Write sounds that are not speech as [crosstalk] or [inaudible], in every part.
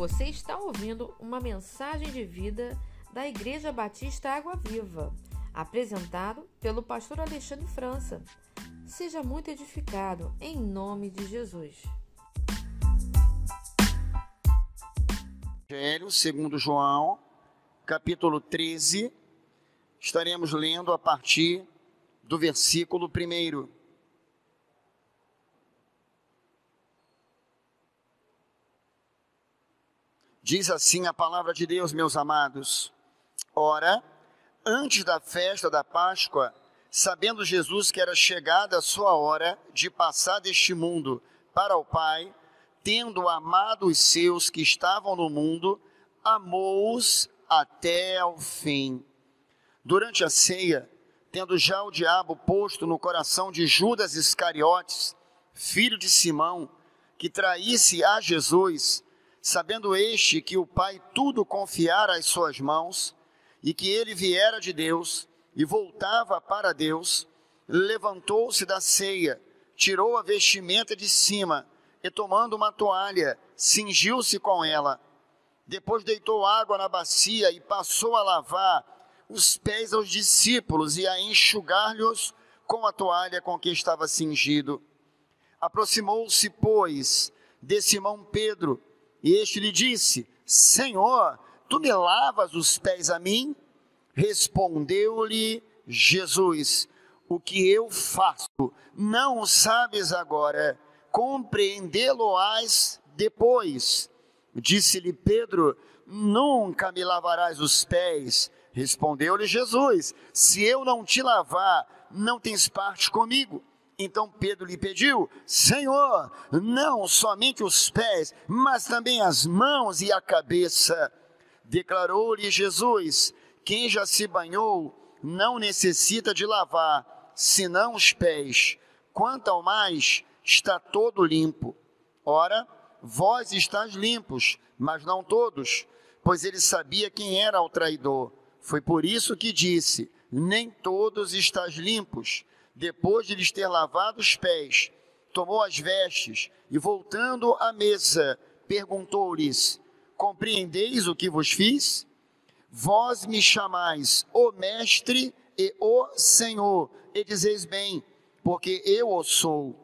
Você está ouvindo uma mensagem de vida da Igreja Batista Água Viva, apresentado pelo pastor Alexandre França. Seja muito edificado em nome de Jesus. Evangelho segundo João, capítulo 13, estaremos lendo a partir do versículo 1. Diz assim a palavra de Deus, meus amados. Ora, antes da festa da Páscoa, sabendo Jesus que era chegada a sua hora de passar deste mundo para o Pai, tendo amado os seus que estavam no mundo, amou-os até ao fim. Durante a ceia, tendo já o diabo posto no coração de Judas Iscariotes, filho de Simão, que traísse a Jesus, sabendo este que o Pai tudo confiara às suas mãos, e que ele viera de Deus e voltava para Deus, levantou-se da ceia, tirou a vestimenta de cima e, tomando uma toalha, cingiu-se com ela. Depois deitou água na bacia e passou a lavar os pés aos discípulos e a enxugar-lhes com a toalha com que estava cingido. Aproximou-se, pois, de Simão Pedro e este lhe disse: Senhor, tu me lavas os pés a mim? Respondeu-lhe Jesus: O que eu faço não sabes agora, compreendê-lo-ás depois. Disse-lhe Pedro: Nunca me lavarás os pés. Respondeu-lhe Jesus: Se eu não te lavar, não tens parte comigo. Então Pedro lhe pediu: Senhor, não somente os pés, mas também as mãos e a cabeça. Declarou-lhe Jesus: Quem já se banhou não necessita de lavar, senão os pés. Quanto ao mais, está todo limpo. Ora, vós estáis limpos, mas não todos, pois ele sabia quem era o traidor. Foi por isso que disse: Nem todos estáis limpos depois de lhes ter lavado os pés, tomou as vestes e, voltando à mesa, perguntou-lhes: Compreendeis o que vos fiz? Vós me chamais o Mestre e o Senhor, e dizeis bem, porque eu o sou.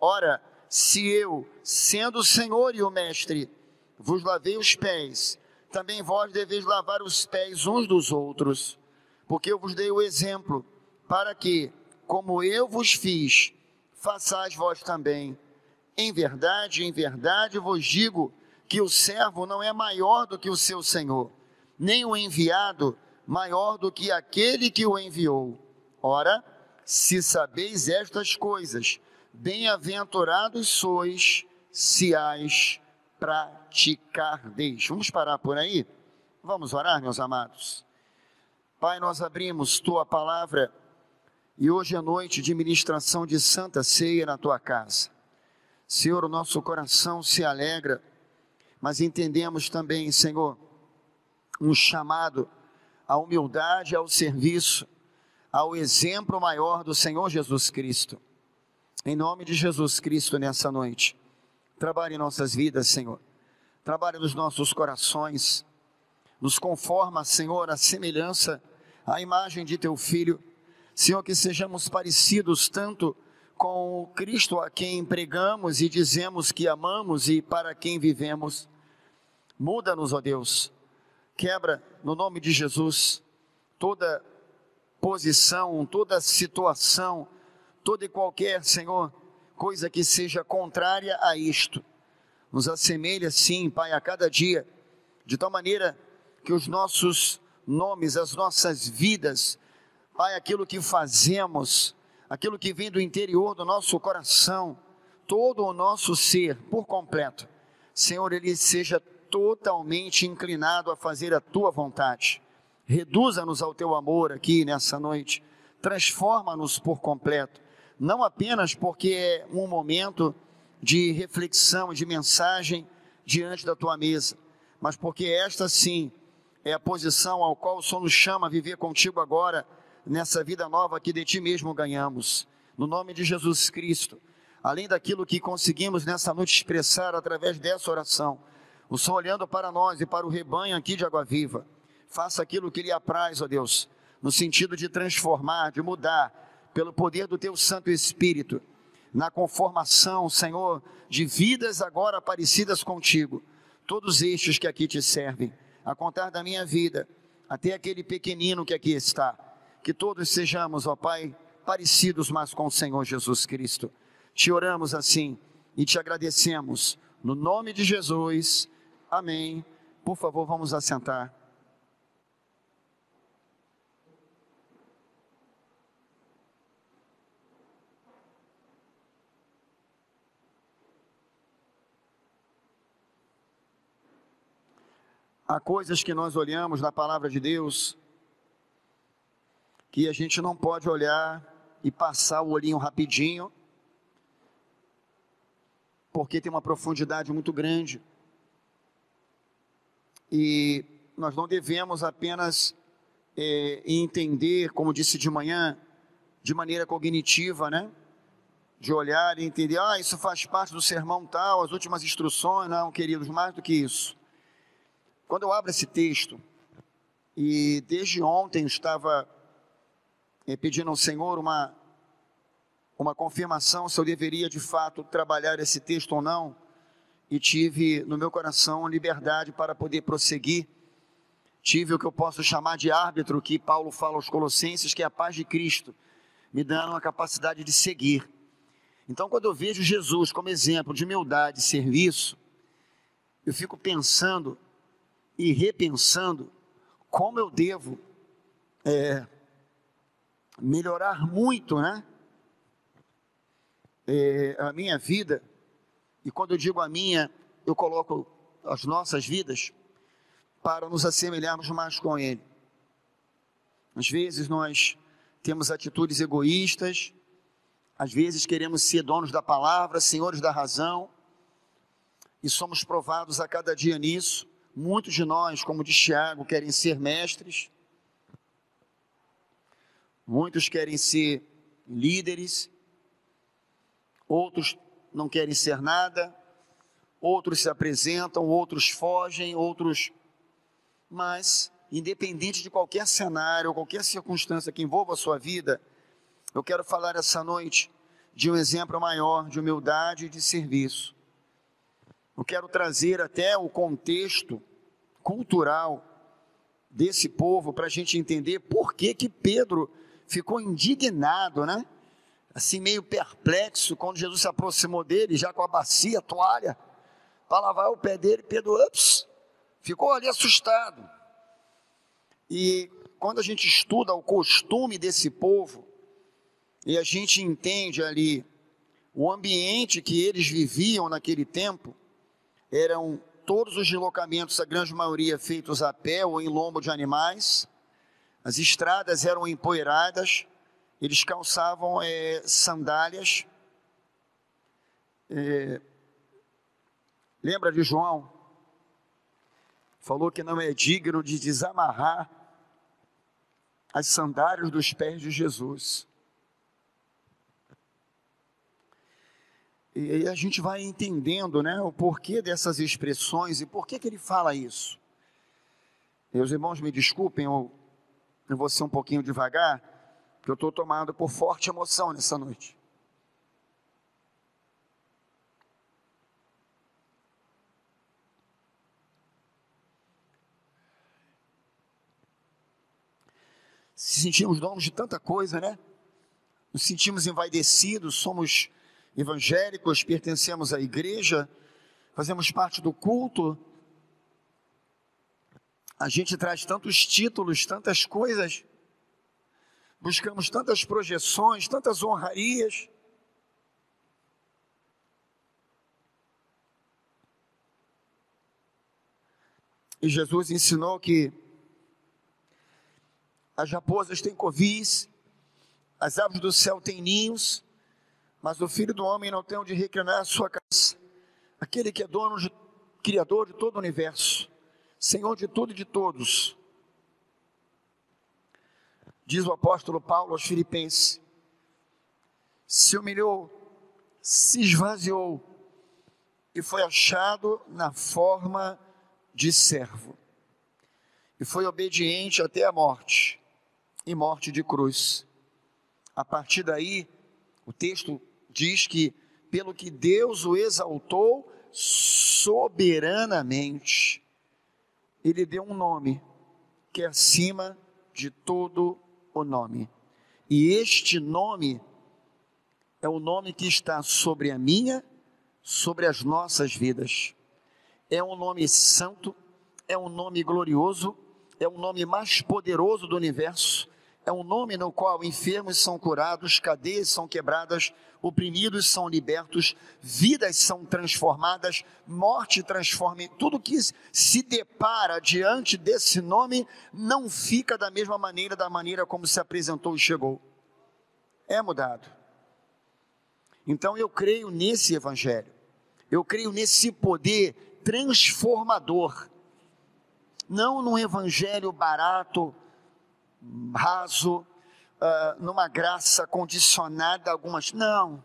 Ora, se eu, sendo o Senhor e o Mestre, vos lavei os pés, também vós deveis lavar os pés uns dos outros, porque eu vos dei o exemplo, para que, como eu vos fiz, façais vós também. Em verdade, em verdade vos digo que o servo não é maior do que o seu senhor, nem o enviado maior do que aquele que o enviou. Ora, se sabeis estas coisas, bem-aventurados sois se as praticardeis. Vamos parar por aí? Vamos orar, meus amados. Pai, nós abrimos tua palavra e hoje é noite de ministração de santa ceia na tua casa. Senhor, o nosso coração se alegra, mas entendemos também, Senhor, um chamado à humildade, ao serviço, ao exemplo maior do Senhor Jesus Cristo. Em nome de Jesus Cristo nessa noite, trabalhe em nossas vidas, Senhor. Trabalhe nos nossos corações. Nos conforma, Senhor, a semelhança, a imagem de teu filho Senhor, que sejamos parecidos tanto com o Cristo a quem pregamos e dizemos que amamos e para quem vivemos. Muda-nos, ó Deus. Quebra, no nome de Jesus, toda posição, toda situação, toda e qualquer, Senhor, coisa que seja contrária a isto. Nos assemelha, sim, Pai, a cada dia, de tal maneira que os nossos nomes, as nossas vidas, Pai, aquilo que fazemos, aquilo que vem do interior do nosso coração, todo o nosso ser por completo, Senhor, ele seja totalmente inclinado a fazer a tua vontade. Reduza-nos ao teu amor aqui nessa noite, transforma-nos por completo, não apenas porque é um momento de reflexão, de mensagem diante da tua mesa, mas porque esta sim é a posição ao qual o Senhor nos chama a viver contigo agora nessa vida nova que de ti mesmo ganhamos. No nome de Jesus Cristo, além daquilo que conseguimos nessa noite expressar através dessa oração, O Senhor olhando para nós e para o rebanho aqui de Água Viva, faça aquilo que lhe apraz, ó Deus, no sentido de transformar, de mudar, pelo poder do teu Santo Espírito, na conformação, Senhor, de vidas agora parecidas contigo, todos estes que aqui te servem, a contar da minha vida, até aquele pequenino que aqui está, que todos sejamos, ó Pai, parecidos mais com o Senhor Jesus Cristo. Te oramos assim e te agradecemos, no nome de Jesus, amém. Por favor, vamos assentar. Há coisas que nós olhamos na palavra de Deus que a gente não pode olhar e passar o olhinho rapidinho, porque tem uma profundidade muito grande. E nós não devemos apenas é, entender, como disse de manhã, de maneira cognitiva, né? De olhar e entender, ah, isso faz parte do sermão tal, as últimas instruções, não, queridos, mais do que isso. Quando eu abro esse texto, e desde ontem estava é, pedindo ao Senhor uma, uma confirmação se eu deveria de fato trabalhar esse texto ou não, e tive no meu coração liberdade para poder prosseguir. Tive o que eu posso chamar de árbitro, que Paulo fala aos Colossenses, que é a paz de Cristo, me dando a capacidade de seguir. Então, quando eu vejo Jesus como exemplo de humildade e serviço, eu fico pensando e repensando como eu devo é, melhorar muito, né? É, a minha vida, e quando eu digo a minha, eu coloco as nossas vidas para nos assemelharmos mais com Ele. Às vezes nós temos atitudes egoístas, às vezes queremos ser donos da palavra, senhores da razão, e somos provados a cada dia nisso. Muitos de nós, como diz Tiago, querem ser mestres, muitos querem ser líderes, outros não querem ser nada, outros se apresentam, outros fogem, outros. Mas, independente de qualquer cenário, qualquer circunstância que envolva a sua vida, eu quero falar essa noite de um exemplo maior de humildade e de serviço. Eu quero trazer até o contexto cultural desse povo para a gente entender por que que Pedro ficou indignado, né? Assim meio perplexo quando Jesus se aproximou dele, já com a bacia, a toalha, para lavar o pé dele, Pedro, ups, ficou ali assustado. E quando a gente estuda o costume desse povo, e a gente entende ali o ambiente que eles viviam naquele tempo, eram todos os deslocamentos, a grande maioria feitos a pé ou em lombo de animais. As estradas eram empoeiradas, eles calçavam é, sandálias. É, lembra de João? Falou que não é digno de desamarrar as sandálias dos pés de Jesus. E a gente vai entendendo né, o porquê dessas expressões e por que, que ele fala isso. Meus irmãos, me desculpem, eu, eu vou ser um pouquinho devagar, porque eu estou tomado por forte emoção nessa noite. Se sentimos donos de tanta coisa, né? Nos sentimos envaidecidos, somos evangélicos, pertencemos à igreja, fazemos parte do culto. A gente traz tantos títulos, tantas coisas, buscamos tantas projeções, tantas honrarias. E Jesus ensinou que as raposas têm covis, as aves do céu têm ninhos, mas o filho do homem não tem onde reclinar a sua casa. Aquele que é dono, de, criador de todo o universo, Senhor de tudo e de todos. Diz o apóstolo Paulo aos Filipenses: se humilhou, se esvaziou, e foi achado na forma de servo. E foi obediente até a morte e morte de cruz. A partir daí, o texto diz que, pelo que Deus o exaltou soberanamente, ele deu um nome que é acima de todo o nome. E este nome é o nome que está sobre a minha, sobre as nossas vidas. É um nome santo, é um nome glorioso, é o nome mais poderoso do universo, é um nome no qual enfermos são curados, cadeias são quebradas, oprimidos são libertos, vidas são transformadas, morte transforma. Tudo que se depara diante desse nome não fica da mesma maneira, da maneira como se apresentou e chegou. É mudado. Então eu creio nesse evangelho. Eu creio nesse poder transformador. Não num evangelho barato, raso, uh, numa graça condicionada algumas. Não.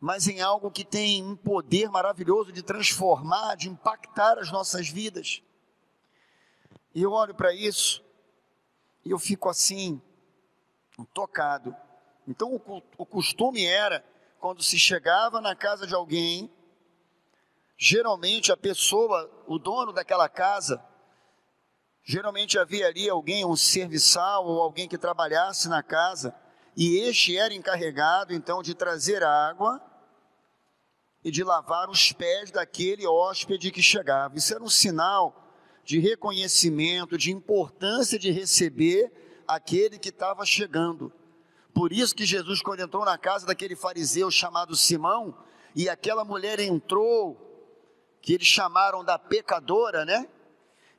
Mas em algo que tem um poder maravilhoso de transformar, de impactar as nossas vidas. E eu olho para isso e eu fico assim, tocado. Então o, o costume era, quando se chegava na casa de alguém, geralmente a pessoa, o dono daquela casa, Geralmente havia ali alguém, um serviçal ou alguém que trabalhasse na casa, e este era encarregado então de trazer água e de lavar os pés daquele hóspede que chegava. Isso era um sinal de reconhecimento, de importância de receber aquele que estava chegando. Por isso que Jesus, quando entrou na casa daquele fariseu chamado Simão, e aquela mulher entrou, que eles chamaram da pecadora, né?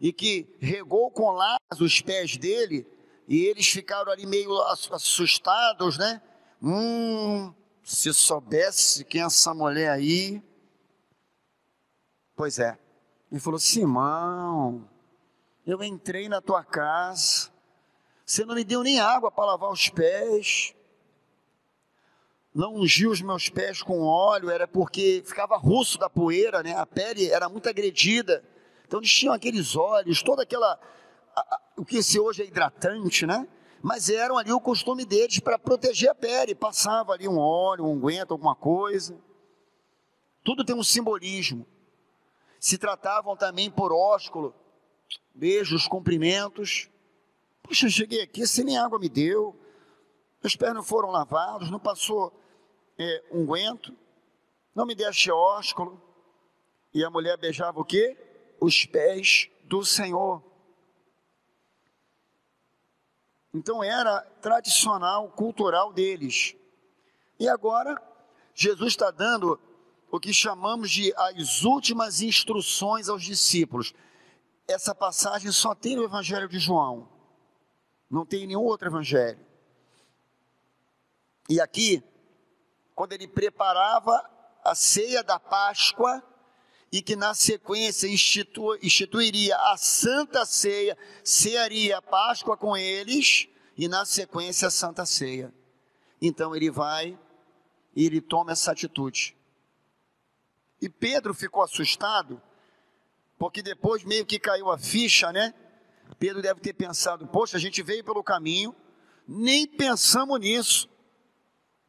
E que regou com laços os pés dele, e eles ficaram ali meio assustados, né? Hum, se soubesse quem é essa mulher aí. Pois é. Ele falou: Simão, eu entrei na tua casa, você não me deu nem água para lavar os pés, não ungiu os meus pés com óleo, era porque ficava russo da poeira, né? A pele era muito agredida. Então eles tinham aqueles olhos, toda aquela. O que se hoje é hidratante, né? Mas eram ali o costume deles para proteger a pele. Passava ali um óleo, um unguento, alguma coisa. Tudo tem um simbolismo. Se tratavam também por ósculo, beijos, cumprimentos. Puxa, cheguei aqui, você nem água me deu, meus pés não foram lavados, não passou é, unguento, não me deste ósculo. E a mulher beijava o quê? Os pés do Senhor. Então era tradicional, cultural deles. E agora, Jesus está dando o que chamamos de as últimas instruções aos discípulos. Essa passagem só tem no Evangelho de João, não tem em nenhum outro Evangelho. E aqui, quando ele preparava a ceia da Páscoa, e que na sequência institu, instituiria a Santa Ceia, cearia a Páscoa com eles e na sequência a Santa Ceia. Então ele vai e ele toma essa atitude. E Pedro ficou assustado, porque depois meio que caiu a ficha, né? Pedro deve ter pensado: poxa, a gente veio pelo caminho, nem pensamos nisso.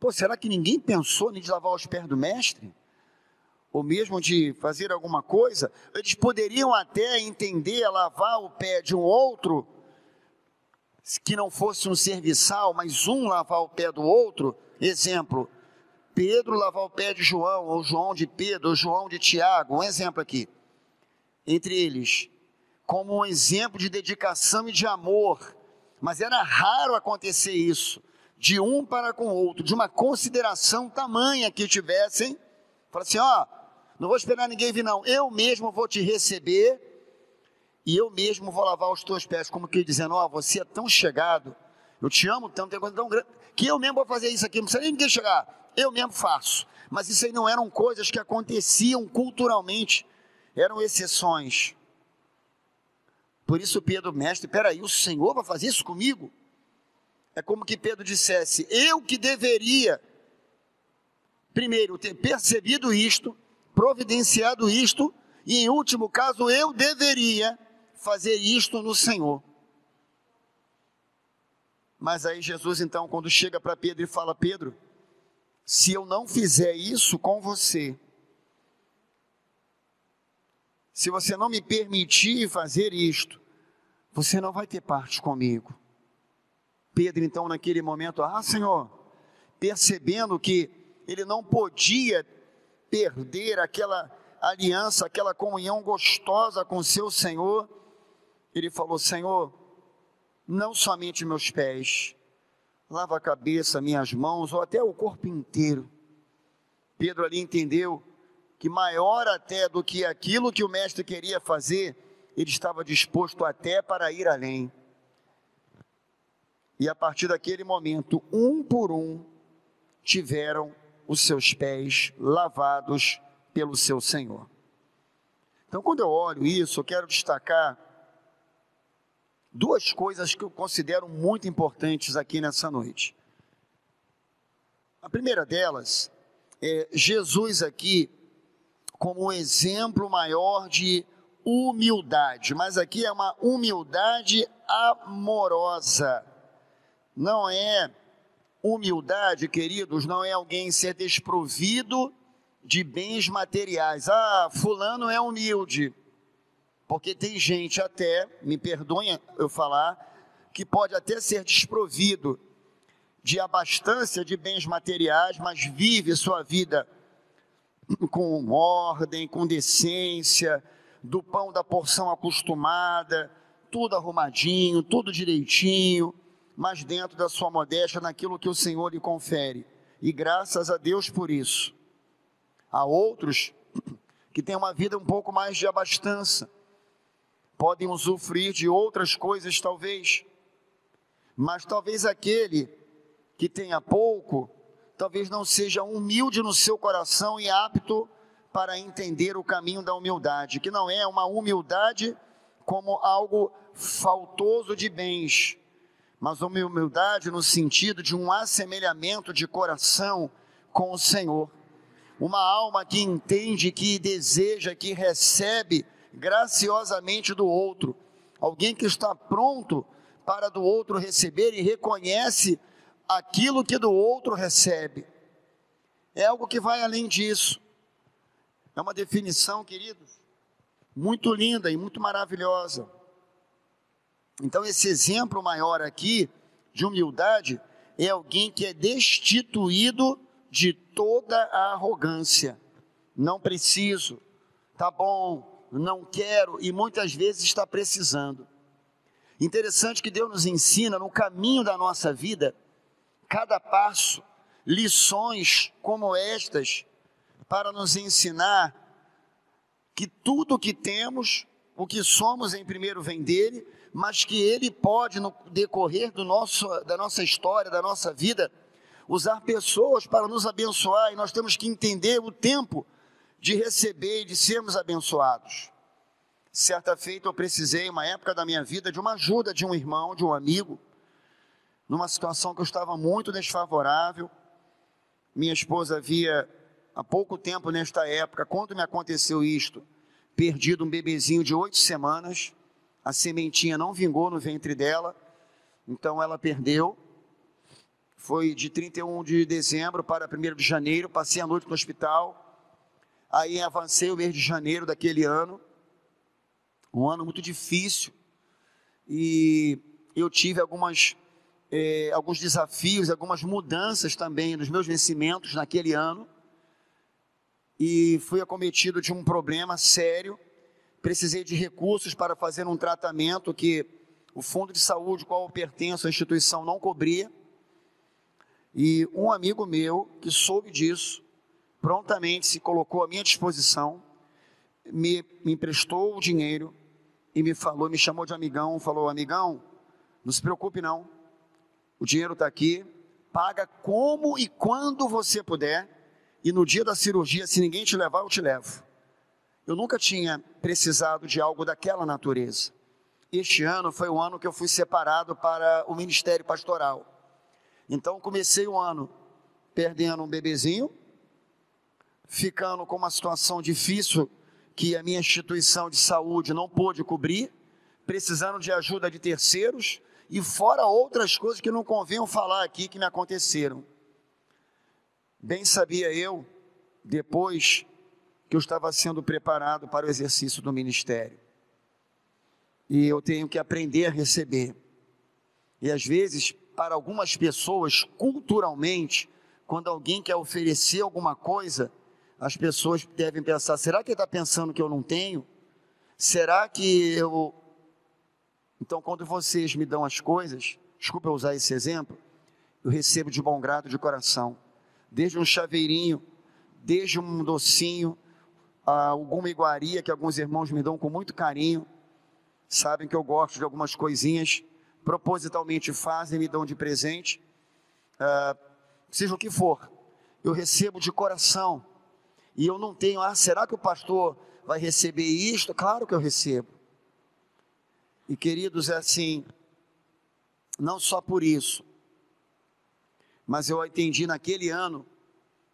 Pô, será que ninguém pensou em lavar os pés do mestre? Ou mesmo de fazer alguma coisa, eles poderiam até entender lavar o pé de um outro, que não fosse um serviçal, mas um lavar o pé do outro. Exemplo, Pedro lavar o pé de João, ou João de Pedro, ou João de Tiago, um exemplo aqui. Entre eles, como um exemplo de dedicação e de amor. Mas era raro acontecer isso, de um para com o outro, de uma consideração tamanha que tivessem. Fala assim, ó, não vou esperar ninguém vir, não. Eu mesmo vou te receber e eu mesmo vou lavar os teus pés, como que dizendo: Ó, oh, você é tão chegado, eu te amo tanto, tem coisa tão grande, que eu mesmo vou fazer isso aqui, não precisa nem ninguém chegar, eu mesmo faço. Mas isso aí não eram coisas que aconteciam culturalmente, eram exceções. Por isso Pedro, mestre, peraí, o Senhor vai fazer isso comigo? É como que Pedro dissesse: Eu que deveria, primeiro, ter percebido isto, providenciado isto, e em último caso eu deveria fazer isto no Senhor. Mas aí Jesus então, quando chega para Pedro e fala: Pedro, se eu não fizer isso com você, se você não me permitir fazer isto, você não vai ter parte comigo. Pedro, então, naquele momento, ah, Senhor, percebendo que ele não podia perder aquela aliança, aquela comunhão gostosa com seu Senhor, ele falou: Senhor, não somente meus pés, lava a cabeça, minhas mãos, ou até o corpo inteiro. Pedro ali entendeu que maior até do que aquilo que o mestre queria fazer, ele estava disposto até para ir além. E a partir daquele momento, um por um, tiveram os seus pés lavados pelo seu Senhor. Então, quando eu olho isso, eu quero destacar duas coisas que eu considero muito importantes aqui nessa noite. A primeira delas é Jesus aqui como um exemplo maior de humildade, mas aqui é uma humildade amorosa. Não é humildade, queridos, não é alguém ser desprovido de bens materiais. Ah, fulano é humilde. Porque tem gente até, me perdoem eu falar, que pode até ser desprovido de abastança de bens materiais, mas vive sua vida com ordem, com decência, do pão da porção acostumada, tudo arrumadinho, tudo direitinho, mas dentro da sua modéstia, naquilo que o Senhor lhe confere. E graças a Deus por isso. Há outros [clears throat] que têm uma vida um pouco mais de abastança, podem usufruir de outras coisas, talvez, mas talvez aquele que tenha pouco, talvez não seja humilde no seu coração e apto para entender o caminho da humildade, que não é uma humildade como algo faltoso de bens, mas uma humildade no sentido de um assemelhamento de coração com o Senhor. Uma alma que entende, que deseja, que recebe graciosamente do outro. Alguém que está pronto para do outro receber e reconhece aquilo que do outro recebe. É algo que vai além disso. É uma definição, queridos, muito linda e muito maravilhosa. Então, esse exemplo maior aqui de humildade é alguém que é destituído de toda a arrogância. Não preciso, tá bom, não quero e muitas vezes está precisando. Interessante que Deus nos ensina no caminho da nossa vida, cada passo, lições como estas para nos ensinar que tudo o que temos, o que somos em primeiro vem dele, mas que ele pode no decorrer do nosso, da nossa história, da nossa vida, usar pessoas para nos abençoar e nós temos que entender o tempo de receber e de sermos abençoados. Certa feita eu precisei, uma época da minha vida, de uma ajuda de um irmão, de um amigo, numa situação que eu estava muito desfavorável. Minha esposa havia há pouco tempo, nesta época, quando me aconteceu isto, perdido um bebezinho de oito semanas, a sementinha não vingou no ventre dela, então ela perdeu. Foi de 31 de dezembro para 1 de janeiro, passei a noite no hospital. Aí avancei o mês de janeiro daquele ano, um ano muito difícil, e eu tive algumas, eh, alguns desafios, algumas mudanças também nos meus vencimentos naquele ano e fui acometido de um problema sério. Precisei de recursos para fazer um tratamento que o fundo de saúde qual eu pertenço, a instituição, não cobria. E um amigo meu que soube disso, prontamente se colocou à minha disposição, me, me emprestou o dinheiro e me falou, me chamou de amigão, falou: amigão, não se preocupe não, o dinheiro está aqui, paga como e quando você puder e no dia da cirurgia, se ninguém te levar, eu te levo. Eu nunca tinha precisado de algo daquela natureza. Este ano foi o ano que eu fui separado para o ministério pastoral. Então comecei o ano perdendo um bebezinho, ficando com uma situação difícil que a minha instituição de saúde não pôde cobrir, precisando de ajuda de terceiros e fora outras coisas que não convenham falar aqui que me aconteceram. Bem sabia eu, depois que eu estava sendo preparado para o exercício do ministério. E eu tenho que aprender a receber. E às vezes, para algumas pessoas, culturalmente, quando alguém quer oferecer alguma coisa, as pessoas devem pensar: será que ele está pensando que eu não tenho? Será que eu. Então, quando vocês me dão as coisas, desculpa eu usar esse exemplo, eu recebo de bom grado de coração, desde um chaveirinho, desde um docinho, alguma iguaria que alguns irmãos me dão com muito carinho, sabem que eu gosto de algumas coisinhas, propositalmente fazem, me dão de presente, uh, seja o que for, eu recebo de coração e eu não tenho, ah, será que o pastor vai receber isto? Claro que eu recebo. E queridos, é assim, não só por isso, mas eu entendi naquele ano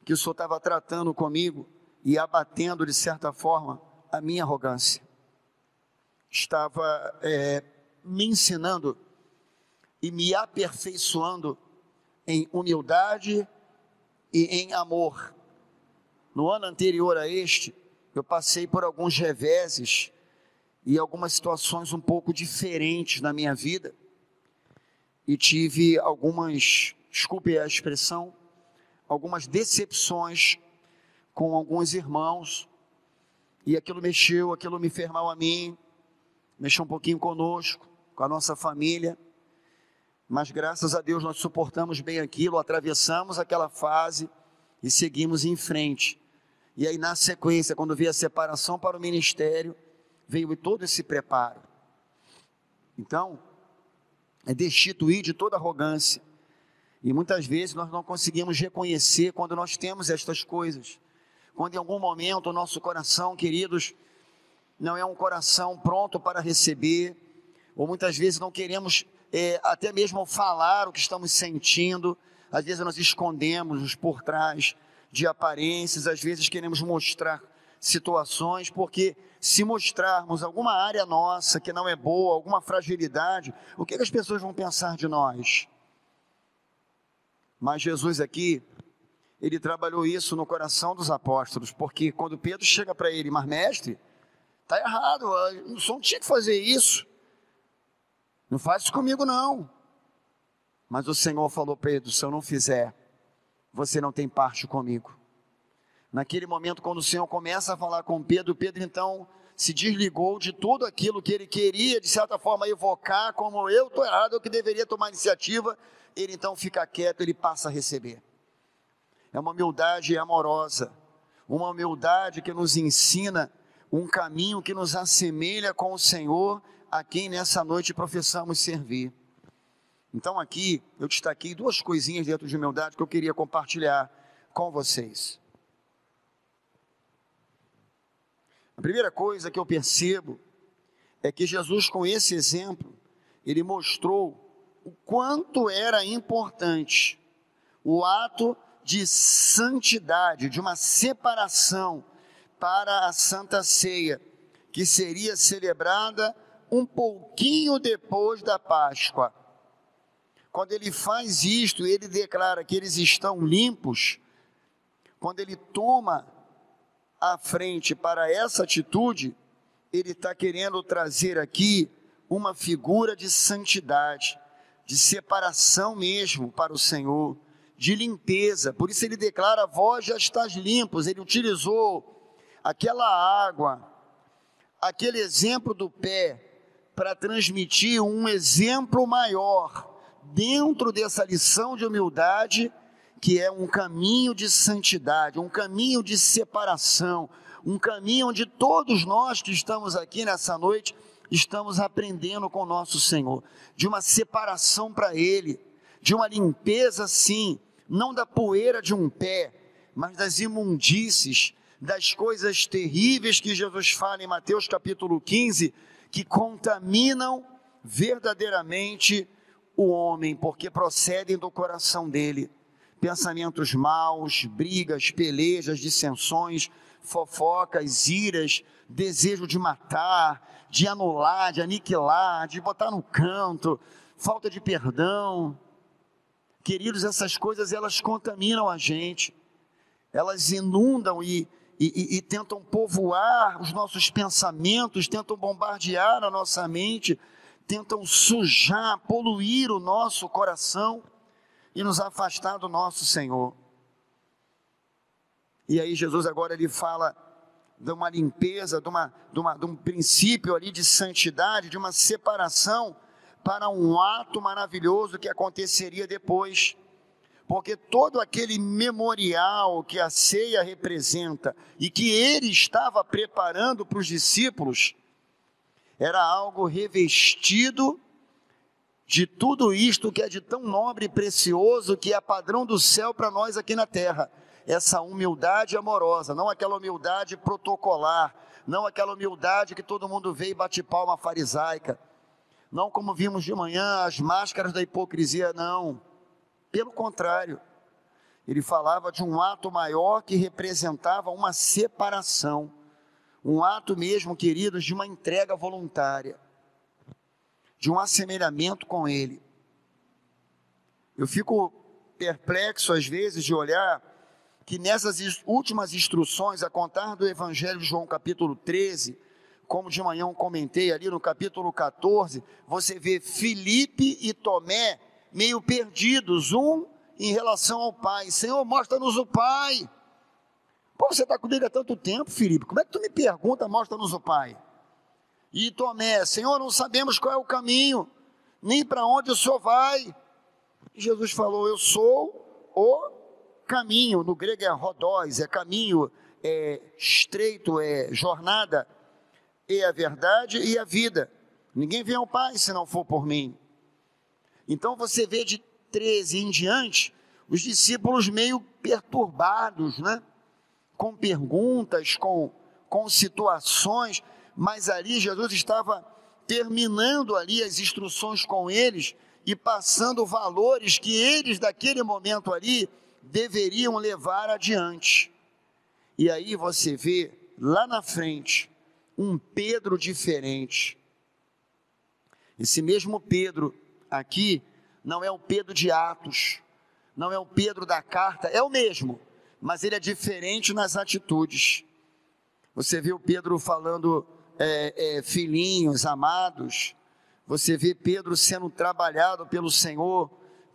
que o Senhor estava tratando comigo e abatendo, de certa forma, a minha arrogância. Estava é, me ensinando e me aperfeiçoando em humildade e em amor no ano anterior a este, eu passei por alguns reveses e algumas situações um pouco diferentes na minha vida. E tive algumas, desculpe a expressão, algumas decepções com alguns irmãos. E aquilo mexeu, aquilo me fez mal a mim, mexeu um pouquinho conosco, com a nossa família. Mas graças a Deus nós suportamos bem aquilo, atravessamos aquela fase e seguimos em frente. E aí, na sequência, quando veio a separação para o ministério, veio todo esse preparo. Então, é destituir de toda arrogância. E muitas vezes nós não conseguimos reconhecer quando nós temos estas coisas. Quando em algum momento o nosso coração, queridos, não é um coração pronto para receber, ou muitas vezes não queremos é, até mesmo falar o que estamos sentindo, às vezes nós escondemos por trás de aparências, às vezes queremos mostrar situações, porque se mostrarmos alguma área nossa que não é boa, alguma fragilidade, o que, que as pessoas vão pensar de nós? Mas Jesus aqui, ele trabalhou isso no coração dos apóstolos, porque quando Pedro chega para ele, mas mestre, está errado, o não tinha que fazer isso, não faz isso comigo não. Mas o Senhor falou, Pedro, se eu não fizer, você não tem parte comigo. Naquele momento, quando o Senhor começa a falar com Pedro, Pedro então se desligou de tudo aquilo que ele queria, de certa forma, evocar, como eu estou errado, eu que deveria tomar iniciativa, ele então fica quieto, ele passa a receber. É uma humildade amorosa, uma humildade que nos ensina um caminho que nos assemelha com o Senhor, a quem nessa noite professamos servir. Então aqui eu destaquei duas coisinhas dentro de humildade que eu queria compartilhar com vocês. A primeira coisa que eu percebo é que Jesus, com esse exemplo, ele mostrou o quanto era importante o ato de santidade, de uma separação para a Santa Ceia, que seria celebrada um pouquinho depois da Páscoa. Quando ele faz isto, ele declara que eles estão limpos. Quando ele toma a frente para essa atitude, ele está querendo trazer aqui uma figura de santidade, de separação mesmo para o Senhor, de limpeza. Por isso ele declara: vós já estás limpos. Ele utilizou aquela água, aquele exemplo do pé, para transmitir um exemplo maior dentro dessa lição de humildade, que é um caminho de santidade, um caminho de separação, um caminho onde todos nós que estamos aqui nessa noite estamos aprendendo com o nosso Senhor, de uma separação para Ele, de uma limpeza, sim, não da poeira de um pé, mas das imundícies, das coisas terríveis que Jesus fala em Mateus capítulo 15, que contaminam verdadeiramente o homem, porque procedem do coração dele. pensamentos maus, brigas, pelejas, dissensões, fofocas, iras, desejo de matar, de anular, de aniquilar, de botar no canto, falta de perdão. Queridos, essas coisas elas contaminam a gente, elas inundam e, e, e, tentam povoar os nossos pensamentos, tentam bombardear a nossa mente, tentam sujar, poluir o nosso coração e nos afastar do nosso Senhor. E aí Jesus agora ele fala de uma limpeza, de, uma, de, uma, de um princípio ali de santidade, de uma separação para um ato maravilhoso que aconteceria depois. Porque todo aquele memorial que a ceia representa e que ele estava preparando para os discípulos, era algo revestido de tudo isto que é de tão nobre e precioso, que é padrão do céu para nós aqui na terra. Essa humildade amorosa, não aquela humildade protocolar, não aquela humildade que todo mundo vê e bate palma farisaica, não como vimos de manhã as máscaras da hipocrisia, não. Pelo contrário, ele falava de um ato maior que representava uma separação, um ato mesmo, queridos, de uma entrega voluntária de um assemelhamento com Ele. Eu fico perplexo às vezes de olhar que nessas últimas instruções, a contar do Evangelho de João, capítulo 13, como de manhã eu comentei ali no capítulo 14, você vê Filipe e Tomé meio perdidos, um em relação ao Pai. Senhor, mostra-nos o Pai. Pô, você está comigo há tanto tempo, Filipe, como é que tu me pergunta, mostra-nos o Pai? E Tomé, Senhor, não sabemos qual é o caminho, nem para onde o Senhor vai. E Jesus falou: Eu sou o caminho. No grego é rodóis, é caminho, é estreito, é jornada, é a verdade e a vida. Ninguém vem ao Pai se não for por mim. Então você vê de 13 em diante os discípulos meio perturbados, né? Com perguntas, com, com situações mas ali Jesus estava terminando ali as instruções com eles e passando valores que eles daquele momento ali deveriam levar adiante. E aí você vê lá na frente um Pedro diferente. Esse mesmo Pedro aqui não é o Pedro de Atos, não é o Pedro da carta, é o mesmo, mas ele é diferente nas atitudes. Você vê o Pedro falando é, é, filhinhos amados, você vê Pedro sendo trabalhado pelo Senhor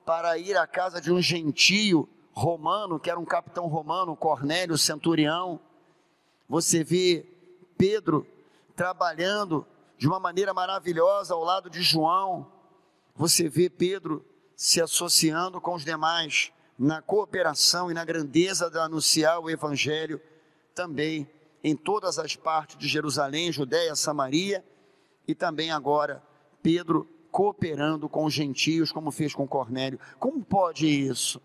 para ir à casa de um gentio romano, que era um capitão romano, Cornélio, centurião. Você vê Pedro trabalhando de uma maneira maravilhosa ao lado de João. Você vê Pedro se associando com os demais na cooperação e na grandeza de anunciar o evangelho também em todas as partes de Jerusalém, Judéia, Samaria, e também agora Pedro cooperando com os gentios, como fez com Cornélio. Como pode isso?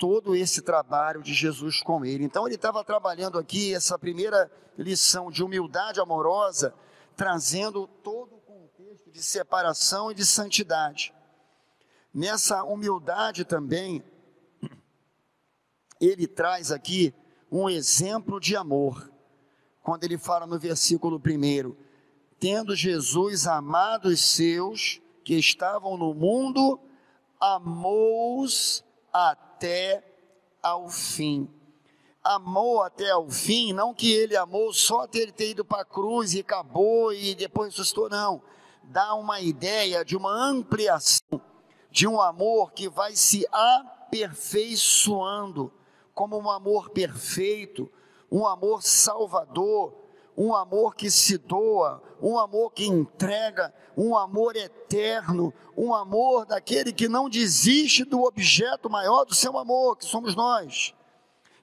Todo esse trabalho de Jesus com ele. Então, ele estava trabalhando aqui essa primeira lição de humildade amorosa, trazendo todo o contexto de separação e de santidade. Nessa humildade também, [clears throat] ele traz aqui um exemplo de amor. Quando ele fala no versículo 1: Tendo Jesus amado os seus que estavam no mundo, amou-os até ao fim. Amou até ao fim, não que ele amou só ter, ter ido para a cruz e acabou e depois ressuscitou, não. Dá uma ideia de uma ampliação de um amor que vai se aperfeiçoando como um amor perfeito, um amor salvador, um amor que se doa, um amor que entrega, um amor eterno, um amor daquele que não desiste do objeto maior do seu amor, que somos nós.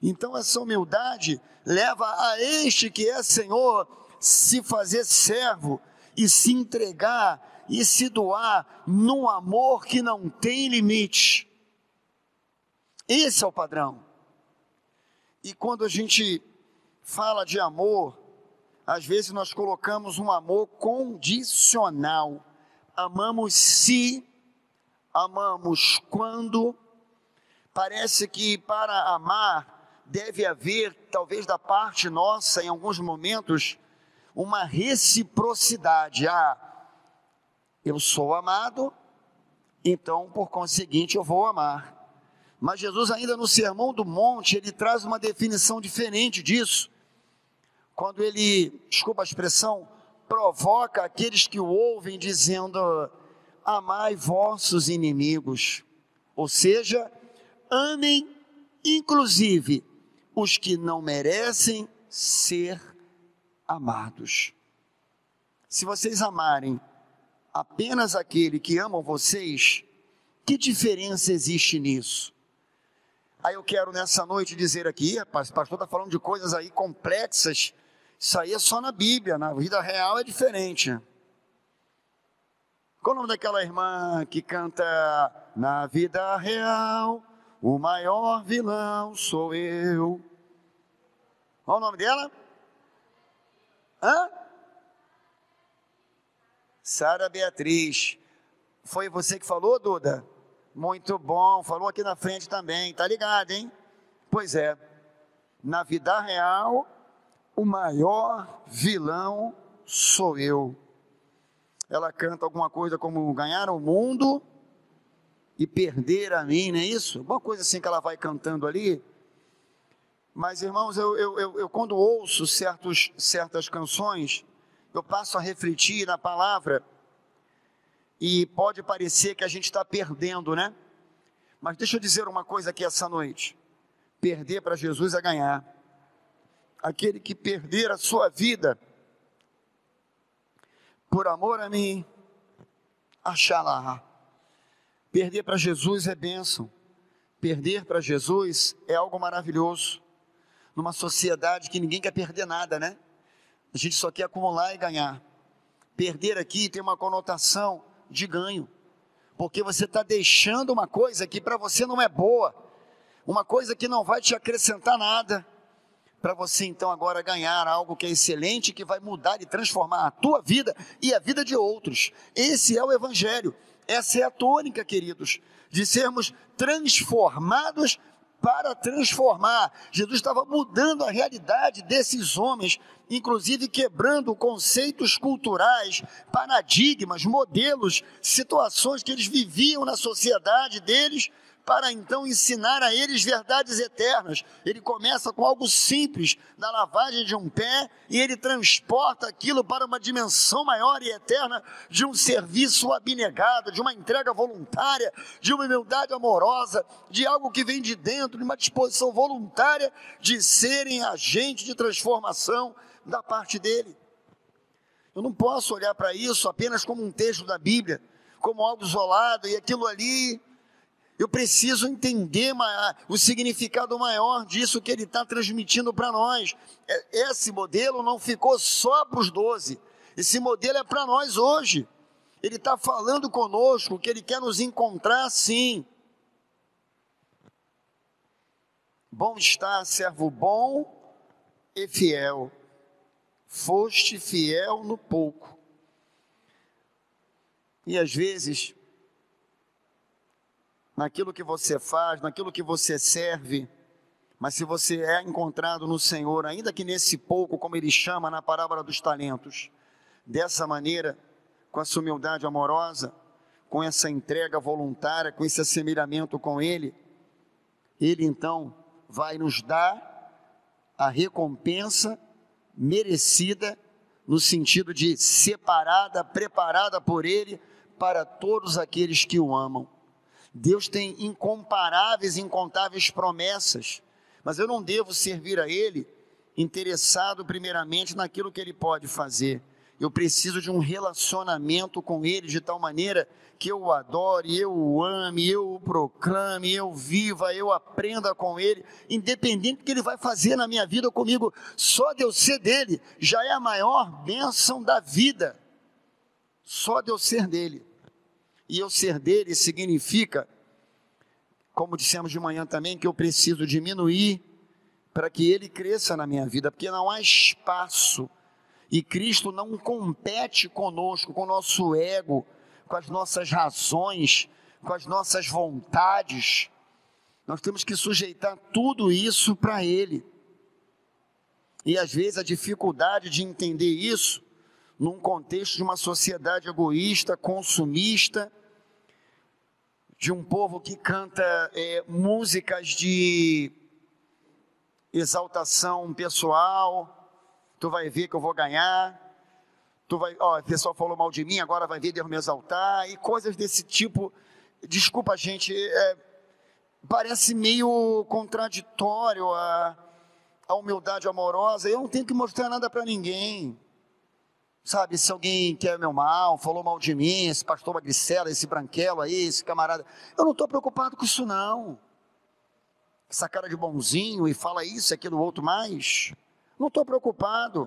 Então, essa humildade leva a este que é Senhor se fazer servo e se entregar e se doar num amor que não tem limite. Esse é o padrão. E quando a gente fala de amor, às vezes nós colocamos um amor condicional. Amamos se, amamos quando, parece que para amar deve haver, talvez da parte nossa, em alguns momentos, uma reciprocidade. Ah, eu sou amado, então por conseguinte eu vou amar. Mas Jesus, ainda no Sermão do Monte, ele traz uma definição diferente disso. Quando ele, desculpa a expressão, provoca aqueles que o ouvem, dizendo: Amai vossos inimigos. Ou seja, amem, inclusive, os que não merecem ser amados. Se vocês amarem apenas aquele que ama vocês, que diferença existe nisso? Aí eu quero nessa noite dizer aqui, pastor está falando de coisas aí complexas, isso aí é só na Bíblia, na vida real é diferente. Qual o nome daquela irmã que canta Na vida real, o maior vilão sou eu? Qual o nome dela? Hã? Sara Beatriz. Foi você que falou, Duda? Muito bom, falou aqui na frente também, tá ligado, hein? Pois é, na vida real, o maior vilão sou eu. Ela canta alguma coisa como ganhar o mundo e perder a mim, não é isso? Uma coisa assim que ela vai cantando ali. Mas, irmãos, eu, eu, eu, eu quando ouço certos, certas canções, eu passo a refletir na palavra e pode parecer que a gente está perdendo, né? Mas deixa eu dizer uma coisa aqui essa noite: perder para Jesus é ganhar. Aquele que perder a sua vida por amor a mim, achará. Perder para Jesus é bênção. Perder para Jesus é algo maravilhoso. Numa sociedade que ninguém quer perder nada, né? A gente só quer acumular e ganhar. Perder aqui tem uma conotação de ganho, porque você está deixando uma coisa que para você não é boa, uma coisa que não vai te acrescentar nada, para você então agora ganhar algo que é excelente, que vai mudar e transformar a tua vida e a vida de outros. Esse é o Evangelho, essa é a tônica, queridos, de sermos transformados para transformar. Jesus estava mudando a realidade desses homens, inclusive quebrando conceitos culturais, paradigmas, modelos, situações que eles viviam na sociedade deles para então ensinar a eles verdades eternas. Ele começa com algo simples, da lavagem de um pé, e ele transporta aquilo para uma dimensão maior e eterna de um serviço abnegado, de uma entrega voluntária, de uma humildade amorosa, de algo que vem de dentro, de uma disposição voluntária de serem agente de transformação da parte dele. Eu não posso olhar para isso apenas como um texto da Bíblia, como algo isolado e aquilo ali eu preciso entender o significado maior disso que ele está transmitindo para nós. É, esse modelo não ficou só para os doze, esse modelo é para nós hoje. Ele está falando conosco que ele quer nos encontrar sim. Bom está, servo bom e fiel. Foste fiel no pouco. E às vezes naquilo que você faz, naquilo que você serve. Mas se você é encontrado no Senhor, ainda que nesse pouco, como ele chama na parábola dos talentos, dessa maneira, com essa humildade amorosa, com essa entrega voluntária, com esse assemelhamento com Ele, Ele então vai nos dar a recompensa merecida, no sentido de separada, preparada por Ele para todos aqueles que o amam. Deus tem incomparáveis, incontáveis promessas, mas eu não devo servir a Ele interessado primeiramente naquilo que Ele pode fazer. Eu preciso de um relacionamento com Ele de tal maneira que eu o adore, eu o ame, eu o proclame, eu viva, eu aprenda com Ele, independente do que Ele vai fazer na minha vida comigo, só de eu ser dele já é a maior bênção da vida. Só de eu ser dele e eu ser dele significa, como dissemos de manhã também, que eu preciso diminuir para que ele cresça na minha vida, porque não há espaço e Cristo não compete conosco, com o nosso ego, com as nossas razões, com as nossas vontades. Nós temos que sujeitar tudo isso para Ele. E às vezes a dificuldade de entender isso num contexto de uma sociedade egoísta, consumista, de um povo que canta é, músicas de exaltação pessoal. Tu vai ver que eu vou ganhar. Tu vai, ó, o pessoal falou mal de mim, agora vai ver Deus me exaltar e coisas desse tipo. Desculpa, gente, é, parece meio contraditório a, a humildade amorosa. Eu não tenho que mostrar nada para ninguém. Sabe, se alguém quer meu mal, falou mal de mim, esse pastor Magricela, esse branquelo aí, esse camarada, eu não estou preocupado com isso não. Essa cara de bonzinho e fala isso, aquilo, outro mais. Não estou preocupado.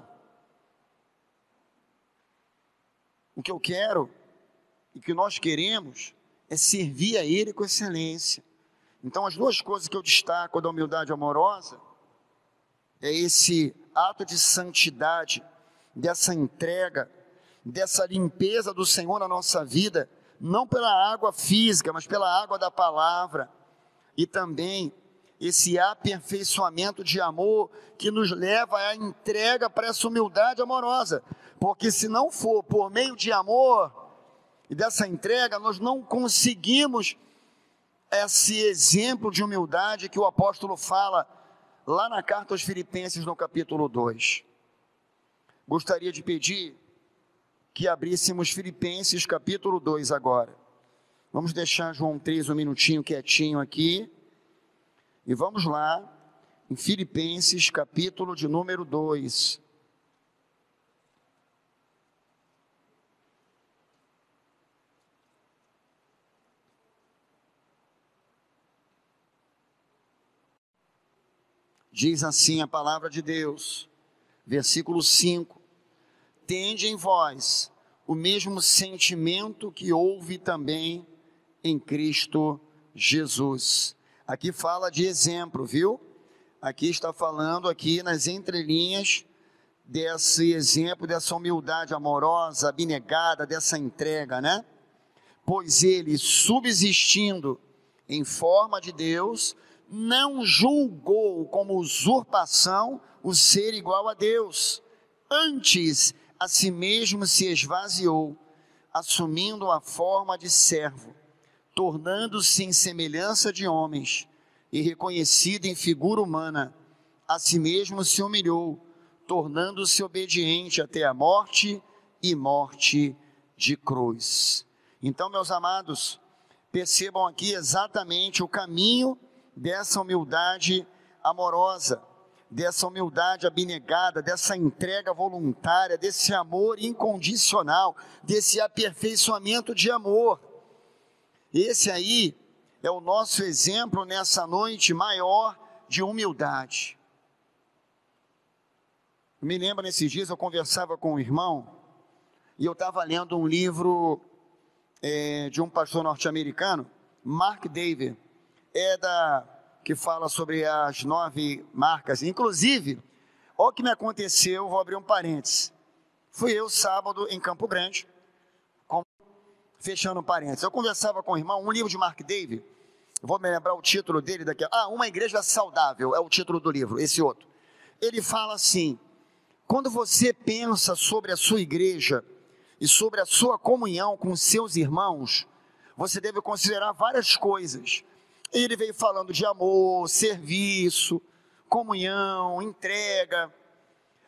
O que eu quero e que nós queremos é servir a Ele com excelência. Então, as duas coisas que eu destaco da humildade amorosa é esse ato de santidade dessa entrega, dessa limpeza do Senhor na nossa vida, não pela água física, mas pela água da palavra, e também esse aperfeiçoamento de amor que nos leva à entrega para essa humildade amorosa, porque se não for por meio de amor e dessa entrega, nós não conseguimos esse exemplo de humildade que o apóstolo fala lá na carta aos Filipenses, no capítulo 2 gostaria de pedir que abríssemos Filipenses capítulo 2 agora. Vamos deixar João 3 um minutinho quietinho aqui. E vamos lá, em Filipenses capítulo de número 2. Diz assim a palavra de Deus, versículo 5 tende em vós o mesmo sentimento que houve também em Cristo Jesus. Aqui fala de exemplo, viu? Aqui está falando aqui nas entrelinhas desse exemplo, dessa humildade amorosa, abnegada, dessa entrega, né? Pois ele, subsistindo em forma de Deus, não julgou como usurpação o ser igual a Deus. Antes, a si mesmo se esvaziou, assumindo a forma de servo, tornando-se em semelhança de homens, e reconhecido em figura humana, a si mesmo se humilhou, tornando-se obediente até a morte e morte de cruz. Então, meus amados, percebam aqui exatamente o caminho dessa humildade amorosa dessa humildade abnegada, dessa entrega voluntária, desse amor incondicional, desse aperfeiçoamento de amor. Esse aí é o nosso exemplo nessa noite maior de humildade. Eu me lembro nesses dias eu conversava com um irmão e eu estava lendo um livro é, de um pastor norte-americano, Mark David, é da que fala sobre as nove marcas. Inclusive, olha o que me aconteceu, vou abrir um parênteses. Fui eu sábado em Campo Grande, com, fechando um parênteses. Eu conversava com o irmão, um livro de Mark David, vou me lembrar o título dele daqui. Ah, Uma Igreja Saudável é o título do livro, esse outro. Ele fala assim: quando você pensa sobre a sua igreja e sobre a sua comunhão com seus irmãos, você deve considerar várias coisas ele veio falando de amor, serviço, comunhão, entrega.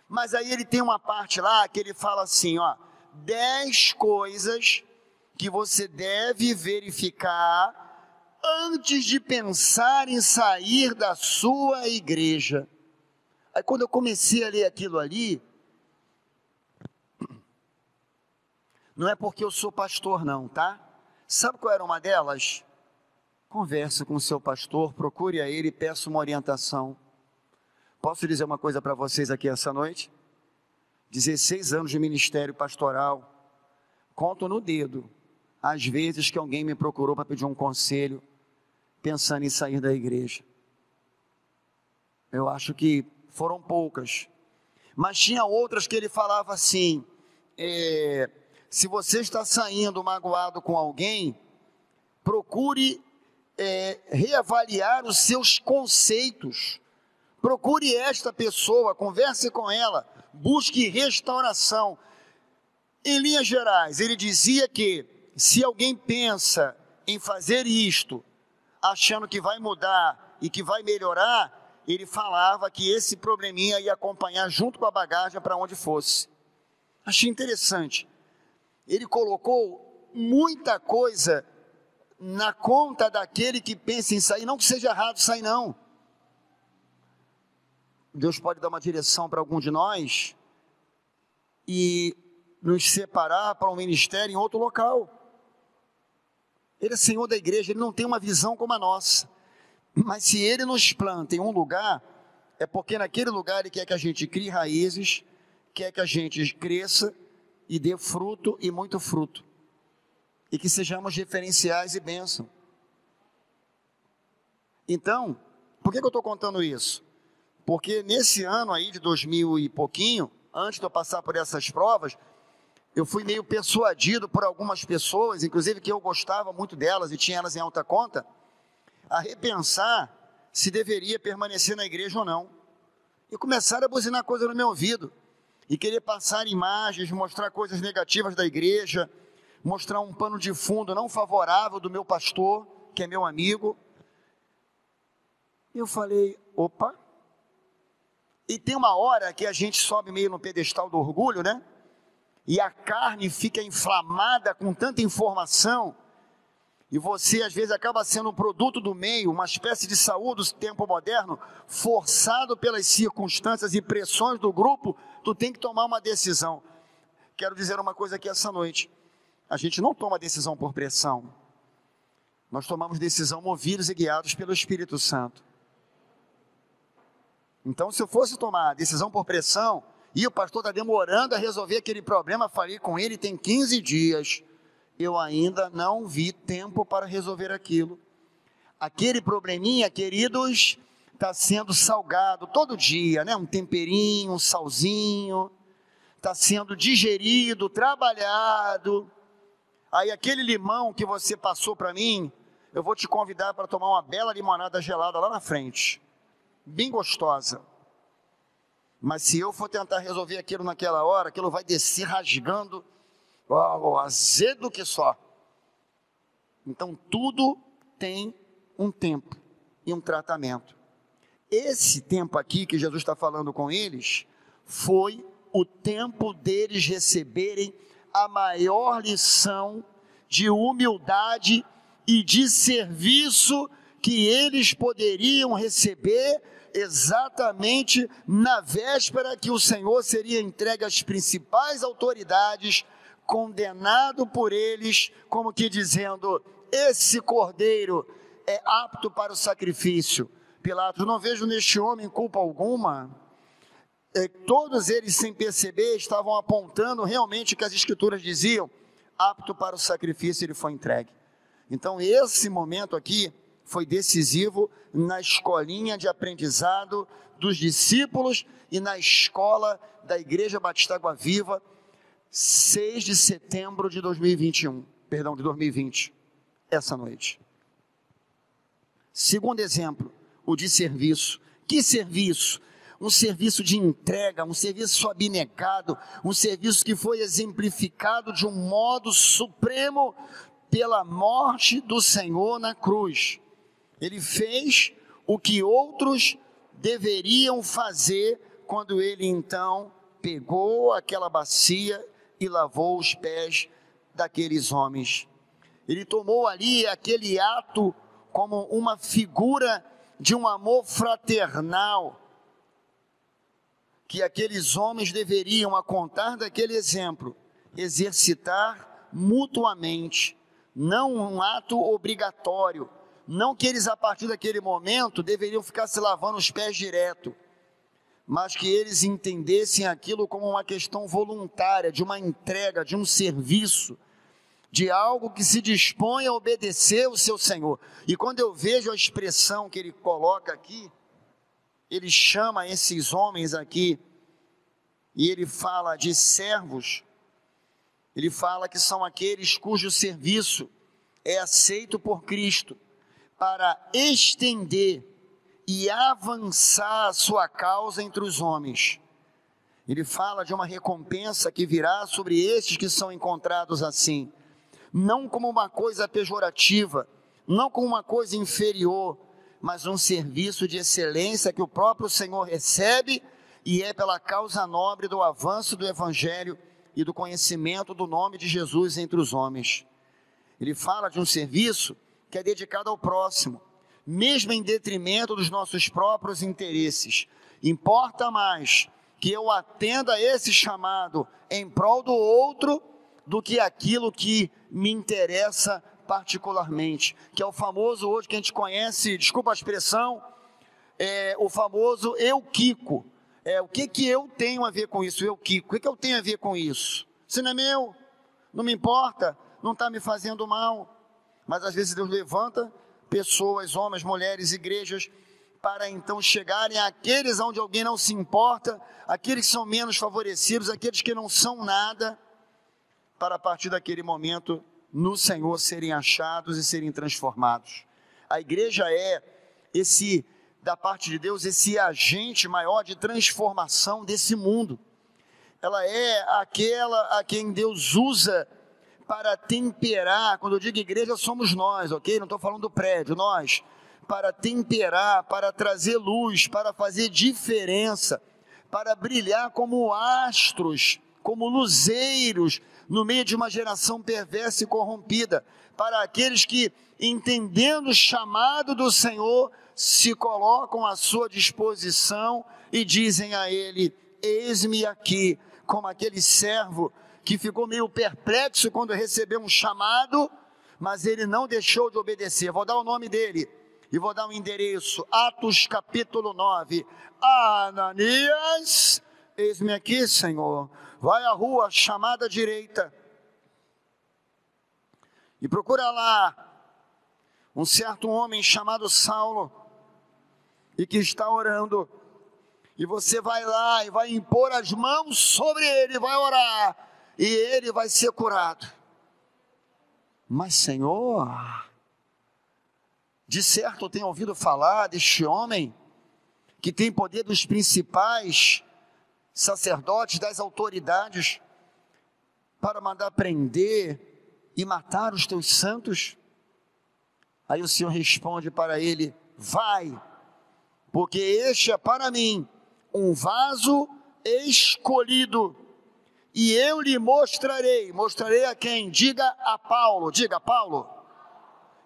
Mas aí ele tem uma parte lá que ele fala assim, ó, dez coisas que você deve verificar antes de pensar em sair da sua igreja. Aí quando eu comecei a ler aquilo ali, não é porque eu sou pastor não, tá? Sabe qual era uma delas? Converse com o seu pastor, procure a ele e peça uma orientação. Posso dizer uma coisa para vocês aqui essa noite? 16 anos de ministério pastoral, conto no dedo as vezes que alguém me procurou para pedir um conselho, pensando em sair da igreja. Eu acho que foram poucas, mas tinha outras que ele falava assim: é, se você está saindo magoado com alguém, procure é, reavaliar os seus conceitos. Procure esta pessoa, converse com ela, busque restauração. Em linhas gerais, ele dizia que se alguém pensa em fazer isto, achando que vai mudar e que vai melhorar, ele falava que esse probleminha ia acompanhar junto com a bagagem para onde fosse. Achei interessante. Ele colocou muita coisa na conta daquele que pensa em sair, não que seja errado sair, não. Deus pode dar uma direção para algum de nós e nos separar para um ministério em outro local. Ele é Senhor da igreja, ele não tem uma visão como a nossa. Mas se ele nos planta em um lugar, é porque naquele lugar ele quer que a gente crie raízes, quer que a gente cresça e dê fruto e muito fruto e que sejamos referenciais e bênção. Então, por que, que eu estou contando isso? Porque nesse ano aí de 2000 e pouquinho, antes de eu passar por essas provas, eu fui meio persuadido por algumas pessoas, inclusive que eu gostava muito delas e tinha elas em alta conta, a repensar se deveria permanecer na igreja ou não. E começaram a buzinar coisa no meu ouvido. E querer passar imagens, mostrar coisas negativas da igreja, mostrar um pano de fundo não favorável do meu pastor, que é meu amigo. Eu falei, opa. E tem uma hora que a gente sobe meio no pedestal do orgulho, né? E a carne fica inflamada com tanta informação, e você às vezes acaba sendo um produto do meio, uma espécie de saúde do tempo moderno, forçado pelas circunstâncias e pressões do grupo, tu tem que tomar uma decisão. Quero dizer uma coisa aqui essa noite. A gente não toma decisão por pressão. Nós tomamos decisão movidos e guiados pelo Espírito Santo. Então, se eu fosse tomar decisão por pressão, e o pastor está demorando a resolver aquele problema, falei com ele tem 15 dias, eu ainda não vi tempo para resolver aquilo. Aquele probleminha, queridos, está sendo salgado todo dia, né? Um temperinho, um salzinho, está sendo digerido, trabalhado. Aí aquele limão que você passou para mim, eu vou te convidar para tomar uma bela limonada gelada lá na frente. Bem gostosa. Mas se eu for tentar resolver aquilo naquela hora, aquilo vai descer rasgando, ó, azedo que só. Então tudo tem um tempo e um tratamento. Esse tempo aqui que Jesus está falando com eles foi o tempo deles receberem a maior lição de humildade e de serviço que eles poderiam receber exatamente na véspera que o Senhor seria entregue às principais autoridades, condenado por eles, como que dizendo: esse cordeiro é apto para o sacrifício. Pilatos, não vejo neste homem culpa alguma todos eles, sem perceber, estavam apontando realmente o que as Escrituras diziam, apto para o sacrifício, ele foi entregue. Então, esse momento aqui foi decisivo na escolinha de aprendizado dos discípulos e na escola da Igreja Batista Água Viva, 6 de setembro de 2021, perdão, de 2020, essa noite. Segundo exemplo, o de serviço. Que serviço? Um serviço de entrega, um serviço abnegado, um serviço que foi exemplificado de um modo supremo pela morte do Senhor na cruz. Ele fez o que outros deveriam fazer quando ele então pegou aquela bacia e lavou os pés daqueles homens. Ele tomou ali aquele ato como uma figura de um amor fraternal que aqueles homens deveriam, a contar daquele exemplo, exercitar mutuamente, não um ato obrigatório, não que eles a partir daquele momento deveriam ficar se lavando os pés direto, mas que eles entendessem aquilo como uma questão voluntária, de uma entrega, de um serviço, de algo que se dispõe a obedecer o seu Senhor. E quando eu vejo a expressão que ele coloca aqui, ele chama esses homens aqui e ele fala de servos. Ele fala que são aqueles cujo serviço é aceito por Cristo, para estender e avançar a sua causa entre os homens. Ele fala de uma recompensa que virá sobre estes que são encontrados assim, não como uma coisa pejorativa, não como uma coisa inferior, mas um serviço de excelência que o próprio Senhor recebe e é pela causa nobre do avanço do Evangelho e do conhecimento do nome de Jesus entre os homens. Ele fala de um serviço que é dedicado ao próximo, mesmo em detrimento dos nossos próprios interesses. Importa mais que eu atenda a esse chamado em prol do outro do que aquilo que me interessa particularmente, que é o famoso hoje que a gente conhece, desculpa a expressão, é o famoso eu Kiko. É, o que que eu tenho a ver com isso? Eu Kiko. O que que eu tenho a ver com isso? Isso não é meu, não me importa, não está me fazendo mal. Mas às vezes Deus levanta pessoas, homens, mulheres, igrejas, para então chegarem àqueles onde alguém não se importa, aqueles que são menos favorecidos, aqueles que não são nada, para a partir daquele momento no Senhor serem achados e serem transformados. A igreja é esse da parte de Deus esse agente maior de transformação desse mundo. Ela é aquela a quem Deus usa para temperar. Quando eu digo igreja, somos nós, ok? Não estou falando do prédio, nós. Para temperar, para trazer luz, para fazer diferença, para brilhar como astros, como luzeiros no meio de uma geração perversa e corrompida. Para aqueles que, entendendo o chamado do Senhor, se colocam à sua disposição e dizem a Ele: Eis-me aqui, como aquele servo que ficou meio perplexo quando recebeu um chamado, mas ele não deixou de obedecer. Vou dar o nome dele e vou dar um endereço. Atos capítulo 9. Ananias, eis-me aqui, Senhor. Vai à rua chamada direita e procura lá um certo homem chamado Saulo e que está orando. E você vai lá e vai impor as mãos sobre ele, vai orar e ele vai ser curado. Mas, Senhor, de certo eu tenho ouvido falar deste homem que tem poder dos principais sacerdotes, das autoridades, para mandar prender e matar os teus santos. Aí o Senhor responde para ele: Vai, porque este é para mim um vaso escolhido e eu lhe mostrarei, mostrarei a quem? Diga a Paulo, diga Paulo.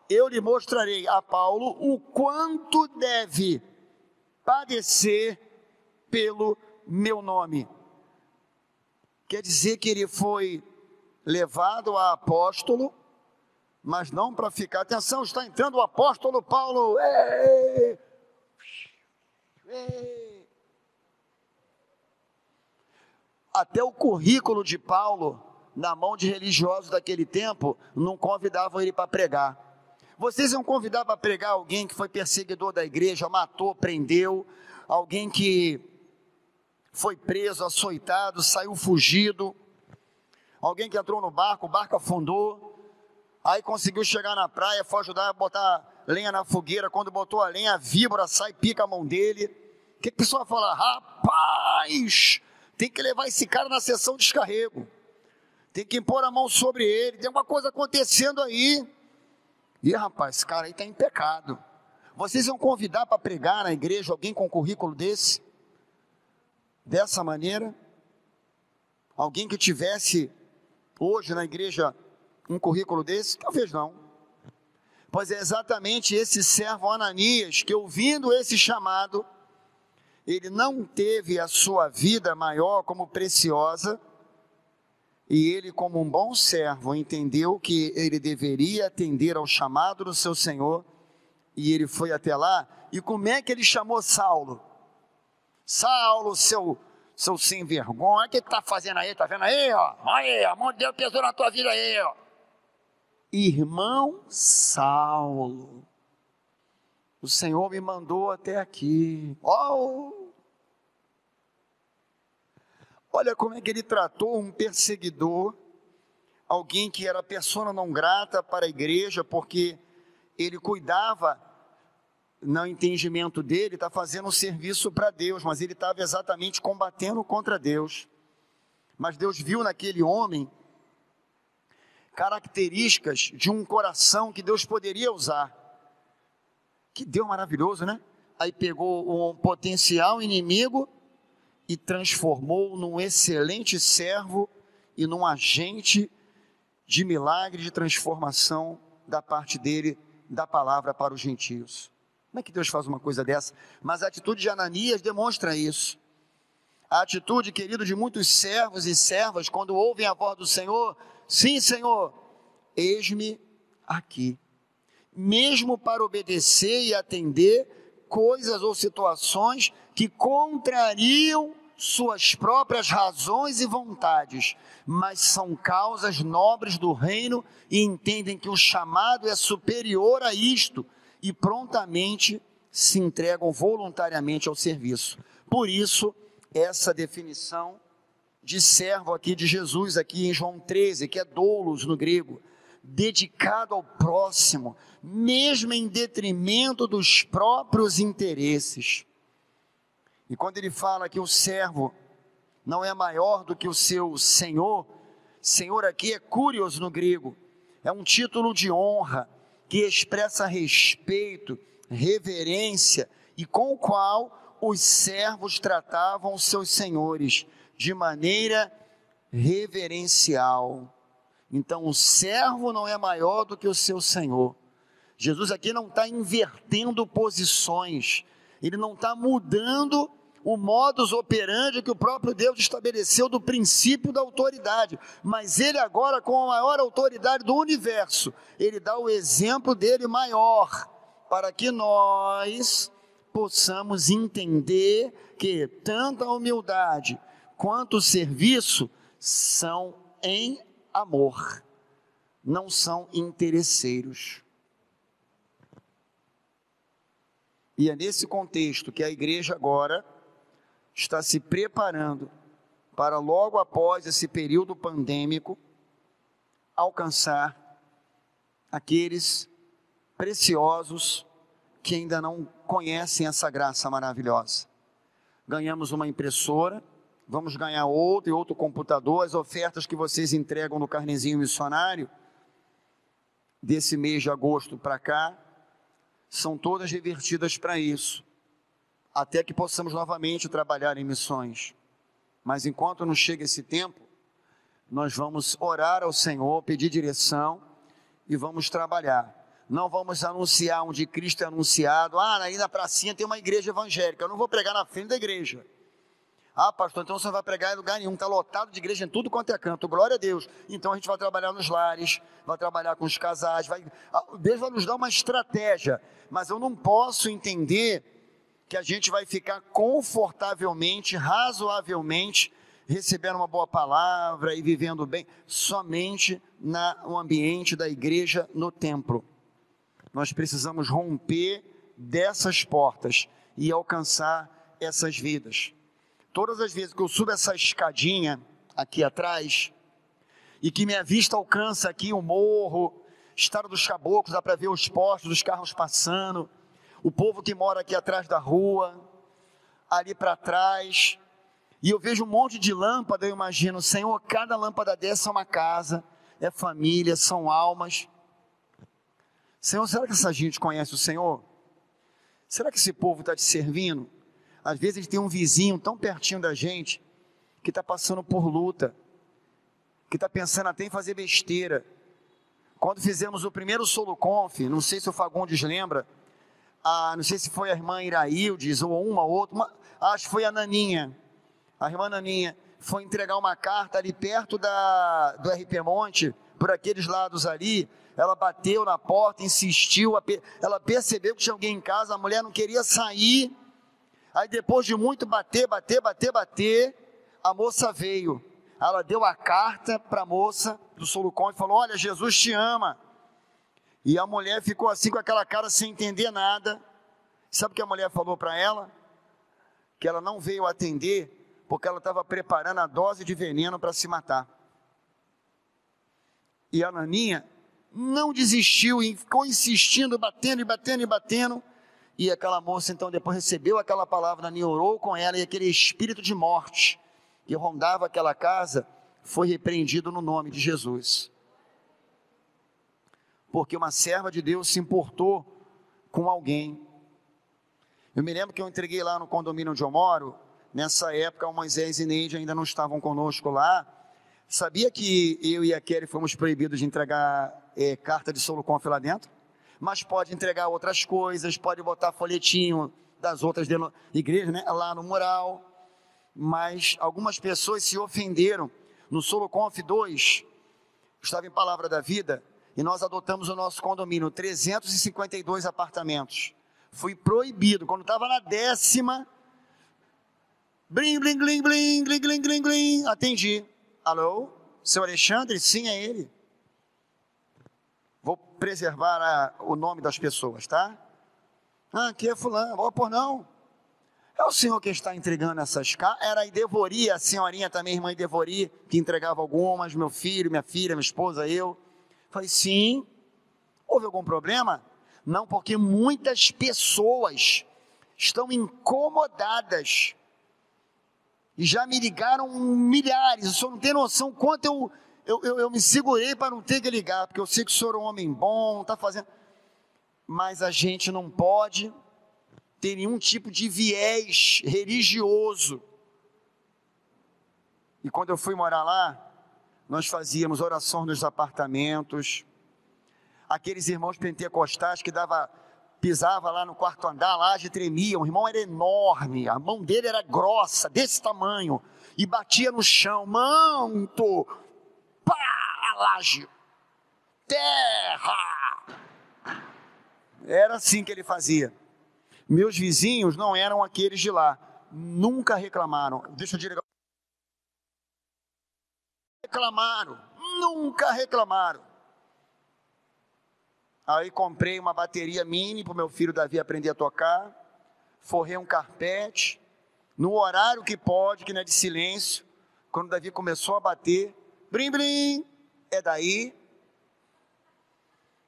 Eu lhe mostrarei a Paulo o quanto deve padecer pelo meu nome. Quer dizer que ele foi levado a apóstolo, mas não para ficar. Atenção, está entrando o apóstolo Paulo. Ei, ei. até o currículo de Paulo, na mão de religiosos daquele tempo, não convidavam ele para pregar. Vocês iam convidar para pregar alguém que foi perseguidor da igreja, matou, prendeu, alguém que foi preso, açoitado, saiu fugido, alguém que entrou no barco, o barco afundou, aí conseguiu chegar na praia, foi ajudar a botar lenha na fogueira, quando botou a lenha, a víbora sai, pica a mão dele. O que a pessoa fala? Rapaz, tem que levar esse cara na sessão de descarrego. Tem que impor a mão sobre ele. Tem alguma coisa acontecendo aí. E rapaz, esse cara aí está em pecado. Vocês vão convidar para pregar na igreja alguém com um currículo desse? Dessa maneira? Alguém que tivesse hoje na igreja um currículo desse? Talvez não. Pois é exatamente esse servo Ananias que, ouvindo esse chamado, ele não teve a sua vida maior como preciosa, e ele, como um bom servo, entendeu que ele deveria atender ao chamado do seu Senhor, e ele foi até lá. E como é que ele chamou Saulo? Saulo, seu, seu sem vergonha, o que está fazendo aí? Está vendo aí? Ó? Aí, a mão de Deus pesou na tua vida aí. Ó. Irmão Saulo, o Senhor me mandou até aqui. Oh! Olha como é que ele tratou um perseguidor, alguém que era persona não grata para a igreja, porque ele cuidava, no entendimento dele, está fazendo um serviço para Deus, mas ele estava exatamente combatendo contra Deus. Mas Deus viu naquele homem características de um coração que Deus poderia usar. Que Deus maravilhoso, né? Aí pegou um potencial inimigo e transformou num excelente servo e num agente de milagre, de transformação da parte dele, da palavra para os gentios. Como é que Deus faz uma coisa dessa? Mas a atitude de Ananias demonstra isso. A atitude, querido, de muitos servos e servas, quando ouvem a voz do Senhor, sim, Senhor, eis-me aqui. Mesmo para obedecer e atender coisas ou situações que contrariam suas próprias razões e vontades, mas são causas nobres do reino e entendem que o chamado é superior a isto e prontamente se entregam voluntariamente ao serviço. Por isso, essa definição de servo aqui de Jesus, aqui em João 13, que é doulos no grego, dedicado ao próximo, mesmo em detrimento dos próprios interesses. E quando ele fala que o servo não é maior do que o seu senhor, senhor aqui é curios no grego, é um título de honra que expressa respeito, reverência e com o qual os servos tratavam os seus senhores de maneira reverencial. Então, o servo não é maior do que o seu senhor. Jesus aqui não está invertendo posições, ele não está mudando o modus operandi que o próprio Deus estabeleceu do princípio da autoridade, mas ele agora, com a maior autoridade do universo, ele dá o exemplo dele maior, para que nós possamos entender que tanto a humildade quanto o serviço são em amor, não são interesseiros. E é nesse contexto que a igreja agora está se preparando para logo após esse período pandêmico alcançar aqueles preciosos que ainda não conhecem essa graça maravilhosa. Ganhamos uma impressora, vamos ganhar outro e outro computador, as ofertas que vocês entregam no carnezinho missionário desse mês de agosto para cá são todas revertidas para isso até que possamos novamente trabalhar em missões. Mas enquanto não chega esse tempo, nós vamos orar ao Senhor, pedir direção e vamos trabalhar. Não vamos anunciar onde Cristo é anunciado. Ah, aí na pracinha tem uma igreja evangélica. Eu não vou pregar na frente da igreja. Ah, pastor, então você não vai pregar em lugar nenhum. Está lotado de igreja em tudo quanto é canto. Glória a Deus. Então a gente vai trabalhar nos lares, vai trabalhar com os casais. Vai... Ah, Deus vai nos dar uma estratégia. Mas eu não posso entender que a gente vai ficar confortavelmente, razoavelmente, recebendo uma boa palavra e vivendo bem, somente no ambiente da igreja, no templo. Nós precisamos romper dessas portas e alcançar essas vidas. Todas as vezes que eu subo essa escadinha aqui atrás, e que minha vista alcança aqui o morro, Estado dos Caboclos, dá para ver os postos, os carros passando, o povo que mora aqui atrás da rua, ali para trás, e eu vejo um monte de lâmpada, eu imagino, Senhor, cada lâmpada dessa é uma casa, é família, são almas. Senhor, será que essa gente conhece o Senhor? Será que esse povo está te servindo? Às vezes a gente tem um vizinho tão pertinho da gente, que está passando por luta, que está pensando até em fazer besteira. Quando fizemos o primeiro solo conf, não sei se o Fagundes lembra, a, não sei se foi a irmã Iraildes ou uma ou outra, uma, acho que foi a Naninha, a irmã Naninha, foi entregar uma carta ali perto da, do RP Monte, por aqueles lados ali, ela bateu na porta, insistiu, ela percebeu que tinha alguém em casa, a mulher não queria sair, aí depois de muito bater, bater, bater, bater, a moça veio, ela deu a carta para a moça do Solucon e falou, olha, Jesus te ama, e a mulher ficou assim com aquela cara sem entender nada. Sabe o que a mulher falou para ela? Que ela não veio atender porque ela estava preparando a dose de veneno para se matar. E a Naninha não desistiu e ficou insistindo, batendo e batendo e batendo. E aquela moça então depois recebeu aquela palavra, orou com ela e aquele espírito de morte que rondava aquela casa foi repreendido no nome de Jesus. Porque uma serva de Deus se importou com alguém. Eu me lembro que eu entreguei lá no condomínio onde eu moro, nessa época o Moisés e Neide ainda não estavam conosco lá. Sabia que eu e a Kelly fomos proibidos de entregar é, carta de Soloconf lá dentro? Mas pode entregar outras coisas, pode botar folhetinho das outras igrejas né, lá no mural. Mas algumas pessoas se ofenderam. No Soloconf 2, estava em Palavra da Vida, e nós adotamos o nosso condomínio, 352 apartamentos. Fui proibido, quando estava na décima, blim, blim, blim, blim, blim, blim, blim, atendi. Alô? Seu Alexandre? Sim, é ele. Vou preservar a, o nome das pessoas, tá? Ah, aqui é fulano. Oh, por não. É o senhor que está entregando essas cartas. Era a Idevori, a senhorinha também, irmã Idevori, que entregava algumas, meu filho, minha filha, minha esposa, eu. Falei, sim. Houve algum problema? Não, porque muitas pessoas estão incomodadas e já me ligaram milhares. O senhor não tem noção quanto eu, eu, eu, eu me segurei para não ter que ligar, porque eu sei que o senhor é um homem bom, está fazendo. Mas a gente não pode ter nenhum tipo de viés religioso. E quando eu fui morar lá, nós fazíamos oração nos apartamentos. Aqueles irmãos pentecostais que dava pisava lá no quarto andar, a laje tremia, o irmão era enorme, a mão dele era grossa, desse tamanho, e batia no chão, manto, pá, a laje, terra. Era assim que ele fazia. Meus vizinhos não eram aqueles de lá, nunca reclamaram. Deixa eu dizer. Reclamaram, nunca reclamaram. Aí comprei uma bateria mini para o meu filho Davi aprender a tocar, forrei um carpete, no horário que pode, que não é de silêncio, quando Davi começou a bater, brim brim, é daí.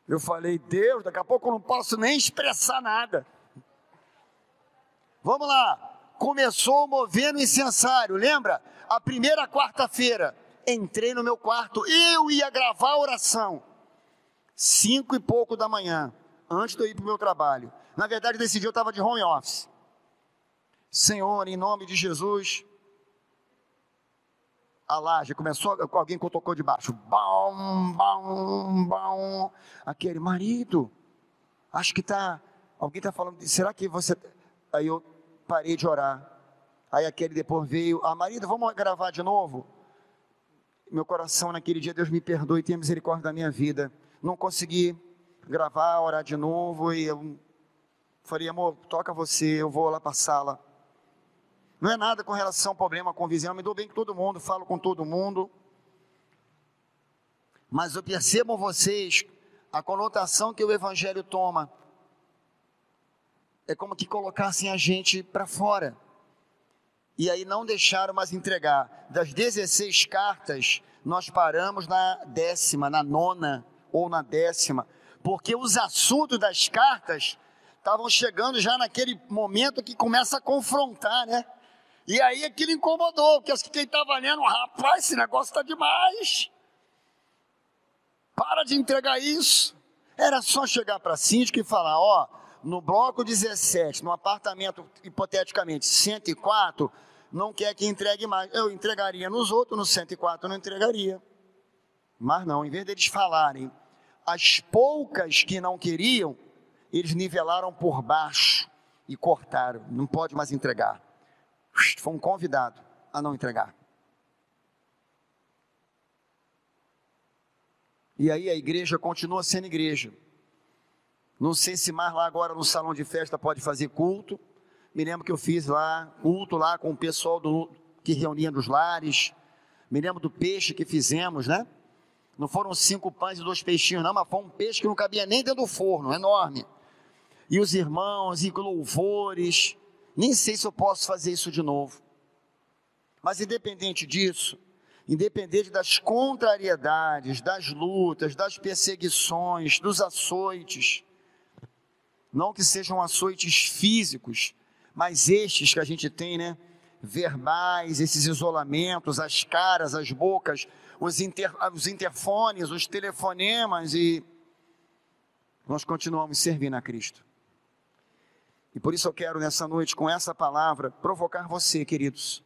Eu falei, Deus, daqui a pouco eu não posso nem expressar nada. Vamos lá, começou movendo incensário, lembra? A primeira quarta-feira, entrei no meu quarto, eu ia gravar a oração cinco e pouco da manhã, antes de eu ir para o meu trabalho. Na verdade, dia eu estava de home office. Senhor, em nome de Jesus, a laje começou, alguém tocou de baixo, bom, bom, bom, aquele marido, acho que está, alguém está falando, será que você, aí eu parei de orar, aí aquele depois veio, ah marido, vamos gravar de novo? Meu coração naquele dia, Deus me perdoe, tenha misericórdia da minha vida, não consegui gravar, orar de novo, e eu falei, amor, toca você, eu vou lá para a sala. Não é nada com relação ao problema com o vizinho, eu me dou bem com todo mundo, falo com todo mundo. Mas eu percebo vocês a conotação que o Evangelho toma. É como que colocassem a gente para fora. E aí não deixaram mais entregar. Das 16 cartas, nós paramos na décima, na nona ou na décima, porque os assuntos das cartas estavam chegando já naquele momento que começa a confrontar, né? E aí aquilo incomodou, porque quem estava lendo, rapaz, esse negócio está demais. Para de entregar isso. Era só chegar para a e falar, ó, no bloco 17, no apartamento, hipoteticamente, 104, não quer que entregue mais. Eu entregaria nos outros, no 104 eu não entregaria. Mas não, em vez deles falarem as poucas que não queriam, eles nivelaram por baixo e cortaram. Não pode mais entregar. Foi um convidado a não entregar. E aí a igreja continua sendo igreja. Não sei se mais lá agora no salão de festa pode fazer culto. Me lembro que eu fiz lá culto lá com o pessoal do, que reunia nos lares. Me lembro do peixe que fizemos, né? Não foram cinco pães e dois peixinhos, não, mas foi um peixe que não cabia nem dentro do forno, enorme. E os irmãos, e louvores. Nem sei se eu posso fazer isso de novo. Mas independente disso, independente das contrariedades, das lutas, das perseguições, dos açoites, não que sejam açoites físicos, mas estes que a gente tem, né? Verbais, esses isolamentos, as caras, as bocas, os, inter, os interfones, os telefonemas e nós continuamos servindo a Cristo. E por isso eu quero nessa noite, com essa palavra, provocar você, queridos,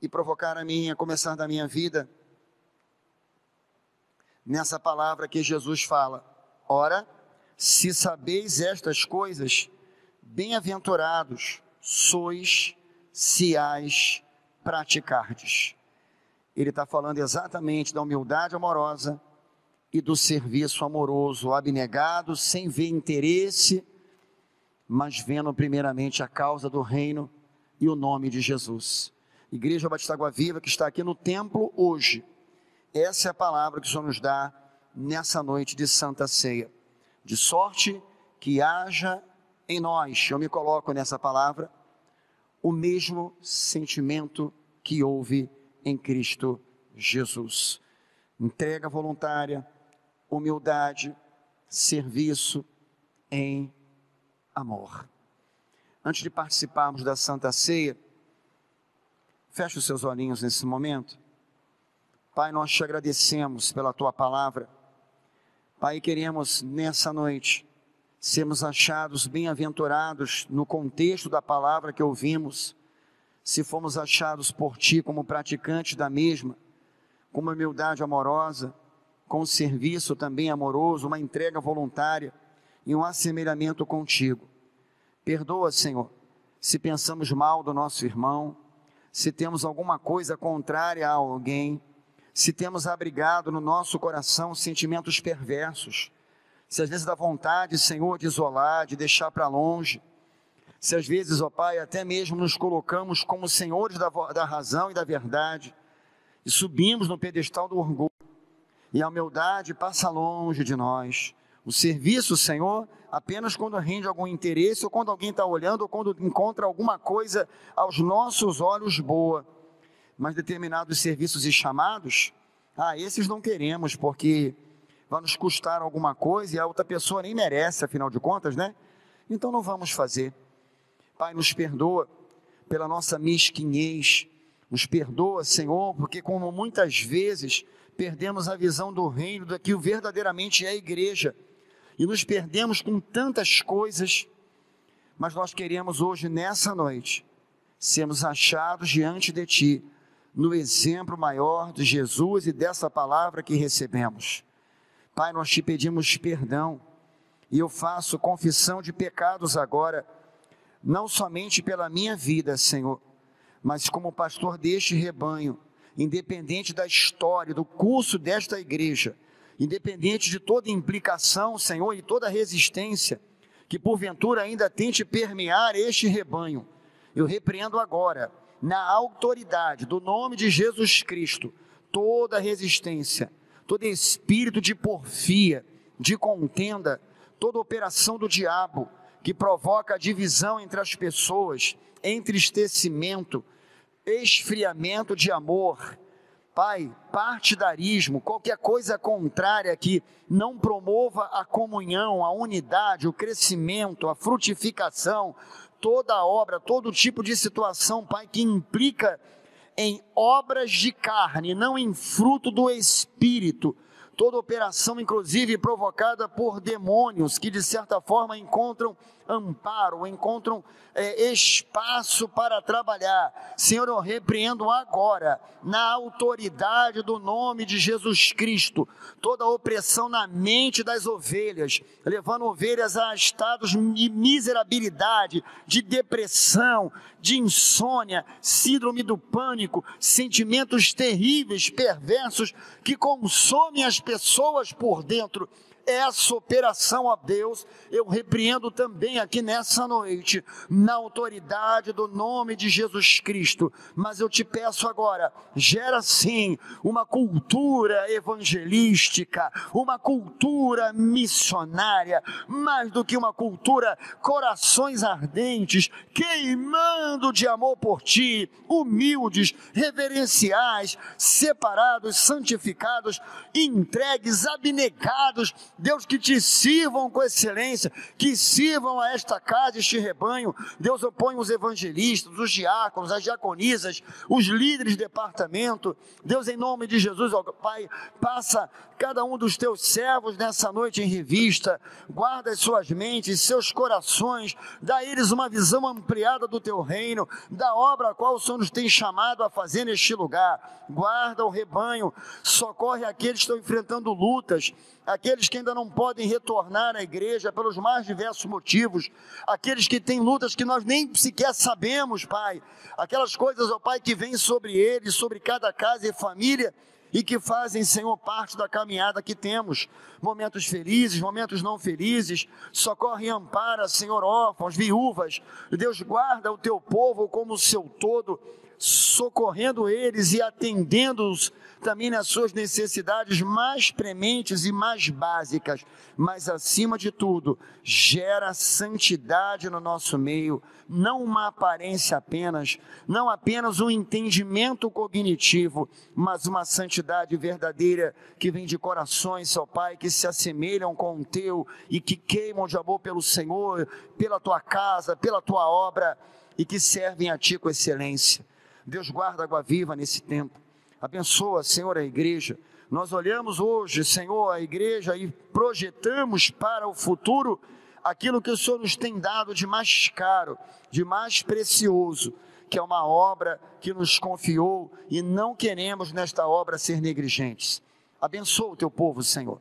e provocar a mim, a começar da minha vida, nessa palavra que Jesus fala: Ora, se sabeis estas coisas, bem-aventurados sois se as praticardes. Ele está falando exatamente da humildade amorosa e do serviço amoroso, abnegado, sem ver interesse, mas vendo primeiramente a causa do reino e o nome de Jesus. Igreja Batista Água Viva, que está aqui no templo hoje. Essa é a palavra que o Senhor nos dá nessa noite de Santa Ceia. De sorte que haja em nós, eu me coloco nessa palavra, o mesmo sentimento que houve em Cristo Jesus. Entrega voluntária, humildade, serviço em amor. Antes de participarmos da Santa Ceia, Feche os seus olhinhos nesse momento. Pai, nós te agradecemos pela tua palavra. Pai, queremos nessa noite sermos achados bem-aventurados no contexto da palavra que ouvimos, se fomos achados por ti como praticantes da mesma, com uma humildade amorosa, com um serviço também amoroso, uma entrega voluntária e um assemelhamento contigo. Perdoa, Senhor, se pensamos mal do nosso irmão, se temos alguma coisa contrária a alguém, se temos abrigado no nosso coração sentimentos perversos, se às vezes dá vontade, Senhor, de isolar, de deixar para longe, se às vezes, ó Pai, até mesmo nos colocamos como senhores da, da razão e da verdade, e subimos no pedestal do orgulho, e a humildade passa longe de nós. O serviço, Senhor, apenas quando rende algum interesse, ou quando alguém está olhando, ou quando encontra alguma coisa aos nossos olhos boa. Mas determinados serviços e chamados, ah, esses não queremos, porque vai nos custar alguma coisa e a outra pessoa nem merece, afinal de contas, né? Então não vamos fazer. Pai, nos perdoa pela nossa mesquinhez, nos perdoa, Senhor, porque como muitas vezes perdemos a visão do reino, daquilo verdadeiramente é a igreja e nos perdemos com tantas coisas, mas nós queremos hoje, nessa noite, sermos achados diante de Ti, no exemplo maior de Jesus e dessa palavra que recebemos. Pai, nós te pedimos perdão. E eu faço confissão de pecados agora, não somente pela minha vida, Senhor, mas como pastor deste rebanho, independente da história, do curso desta igreja independente de toda implicação, Senhor, e toda resistência que porventura ainda tente permear este rebanho, eu repreendo agora, na autoridade do nome de Jesus Cristo, toda resistência, todo espírito de porfia, de contenda, toda operação do diabo que provoca divisão entre as pessoas, entristecimento, esfriamento de amor, Pai, partidarismo, qualquer coisa contrária que não promova a comunhão, a unidade, o crescimento, a frutificação, toda obra, todo tipo de situação, Pai, que implica em obras de carne, não em fruto do espírito. Toda operação, inclusive provocada por demônios que de certa forma encontram amparo, encontram é, espaço para trabalhar. Senhor, eu repreendo agora, na autoridade do nome de Jesus Cristo, toda opressão na mente das ovelhas, levando ovelhas a estados de miserabilidade, de depressão, de insônia, síndrome do pânico, sentimentos terríveis, perversos, que consomem as pessoas por dentro essa operação, ó Deus, eu repreendo também aqui nessa noite, na autoridade do nome de Jesus Cristo. Mas eu te peço agora, gera sim uma cultura evangelística, uma cultura missionária, mais do que uma cultura, corações ardentes, queimando de amor por ti, humildes, reverenciais, separados, santificados, entregues, abnegados, Deus, que te sirvam com excelência, que sirvam a esta casa, este rebanho. Deus, opõe os evangelistas, os diáconos, as diaconisas, os líderes de departamento. Deus, em nome de Jesus, ó Pai, passa cada um dos teus servos nessa noite em revista, guarda as suas mentes, seus corações, dá a eles uma visão ampliada do teu reino, da obra a qual o Senhor nos tem chamado a fazer neste lugar. Guarda o rebanho, socorre aqueles que estão enfrentando lutas, aqueles que ainda não podem retornar à igreja pelos mais diversos motivos, aqueles que têm lutas que nós nem sequer sabemos, Pai, aquelas coisas, ó Pai, que vêm sobre eles, sobre cada casa e família e que fazem, Senhor, parte da caminhada que temos. Momentos felizes, momentos não felizes. Socorre e ampara, Senhor, órfãos, viúvas. Deus guarda o teu povo como o seu todo socorrendo eles e atendendo-os também nas suas necessidades mais prementes e mais básicas, mas acima de tudo, gera santidade no nosso meio, não uma aparência apenas, não apenas um entendimento cognitivo, mas uma santidade verdadeira que vem de corações, seu Pai, que se assemelham com o teu e que queimam de amor pelo Senhor, pela tua casa, pela tua obra e que servem a ti com excelência. Deus guarda água viva nesse tempo. Abençoa, Senhor, a igreja. Nós olhamos hoje, Senhor, a igreja e projetamos para o futuro aquilo que o Senhor nos tem dado de mais caro, de mais precioso, que é uma obra que nos confiou e não queremos nesta obra ser negligentes. Abençoa o teu povo, Senhor.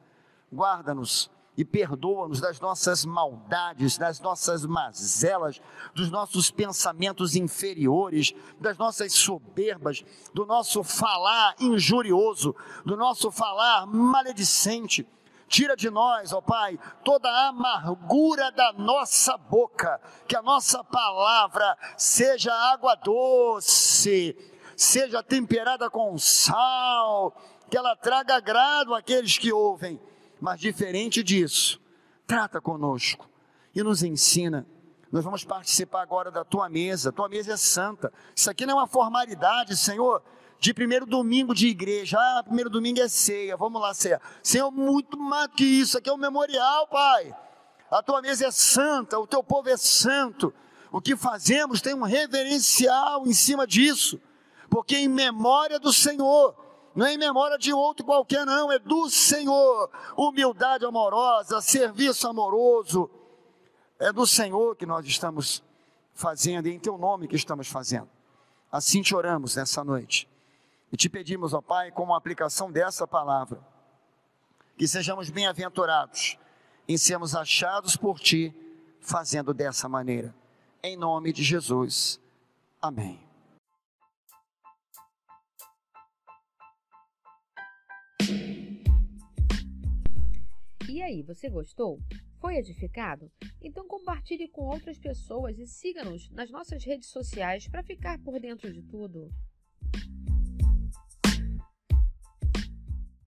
Guarda-nos e perdoa-nos das nossas maldades, das nossas mazelas, dos nossos pensamentos inferiores, das nossas soberbas, do nosso falar injurioso, do nosso falar maledicente. Tira de nós, ó Pai, toda a amargura da nossa boca, que a nossa palavra seja água doce, seja temperada com sal, que ela traga agrado àqueles que ouvem mas diferente disso, trata conosco e nos ensina. Nós vamos participar agora da tua mesa. Tua mesa é santa. Isso aqui não é uma formalidade, Senhor, de primeiro domingo de igreja. Ah, primeiro domingo é ceia. Vamos lá, ceia. Senhor, muito mais que isso. Aqui é um memorial, Pai. A tua mesa é santa, o teu povo é santo. O que fazemos tem um reverencial em cima disso, porque em memória do Senhor não é em memória de outro qualquer, não, é do Senhor. Humildade amorosa, serviço amoroso, é do Senhor que nós estamos fazendo, e em teu nome que estamos fazendo. Assim te oramos nessa noite. E te pedimos, ó Pai, como aplicação dessa palavra, que sejamos bem-aventurados em sermos achados por Ti, fazendo dessa maneira. Em nome de Jesus. Amém. E aí, você gostou? Foi edificado? Então compartilhe com outras pessoas e siga-nos nas nossas redes sociais para ficar por dentro de tudo.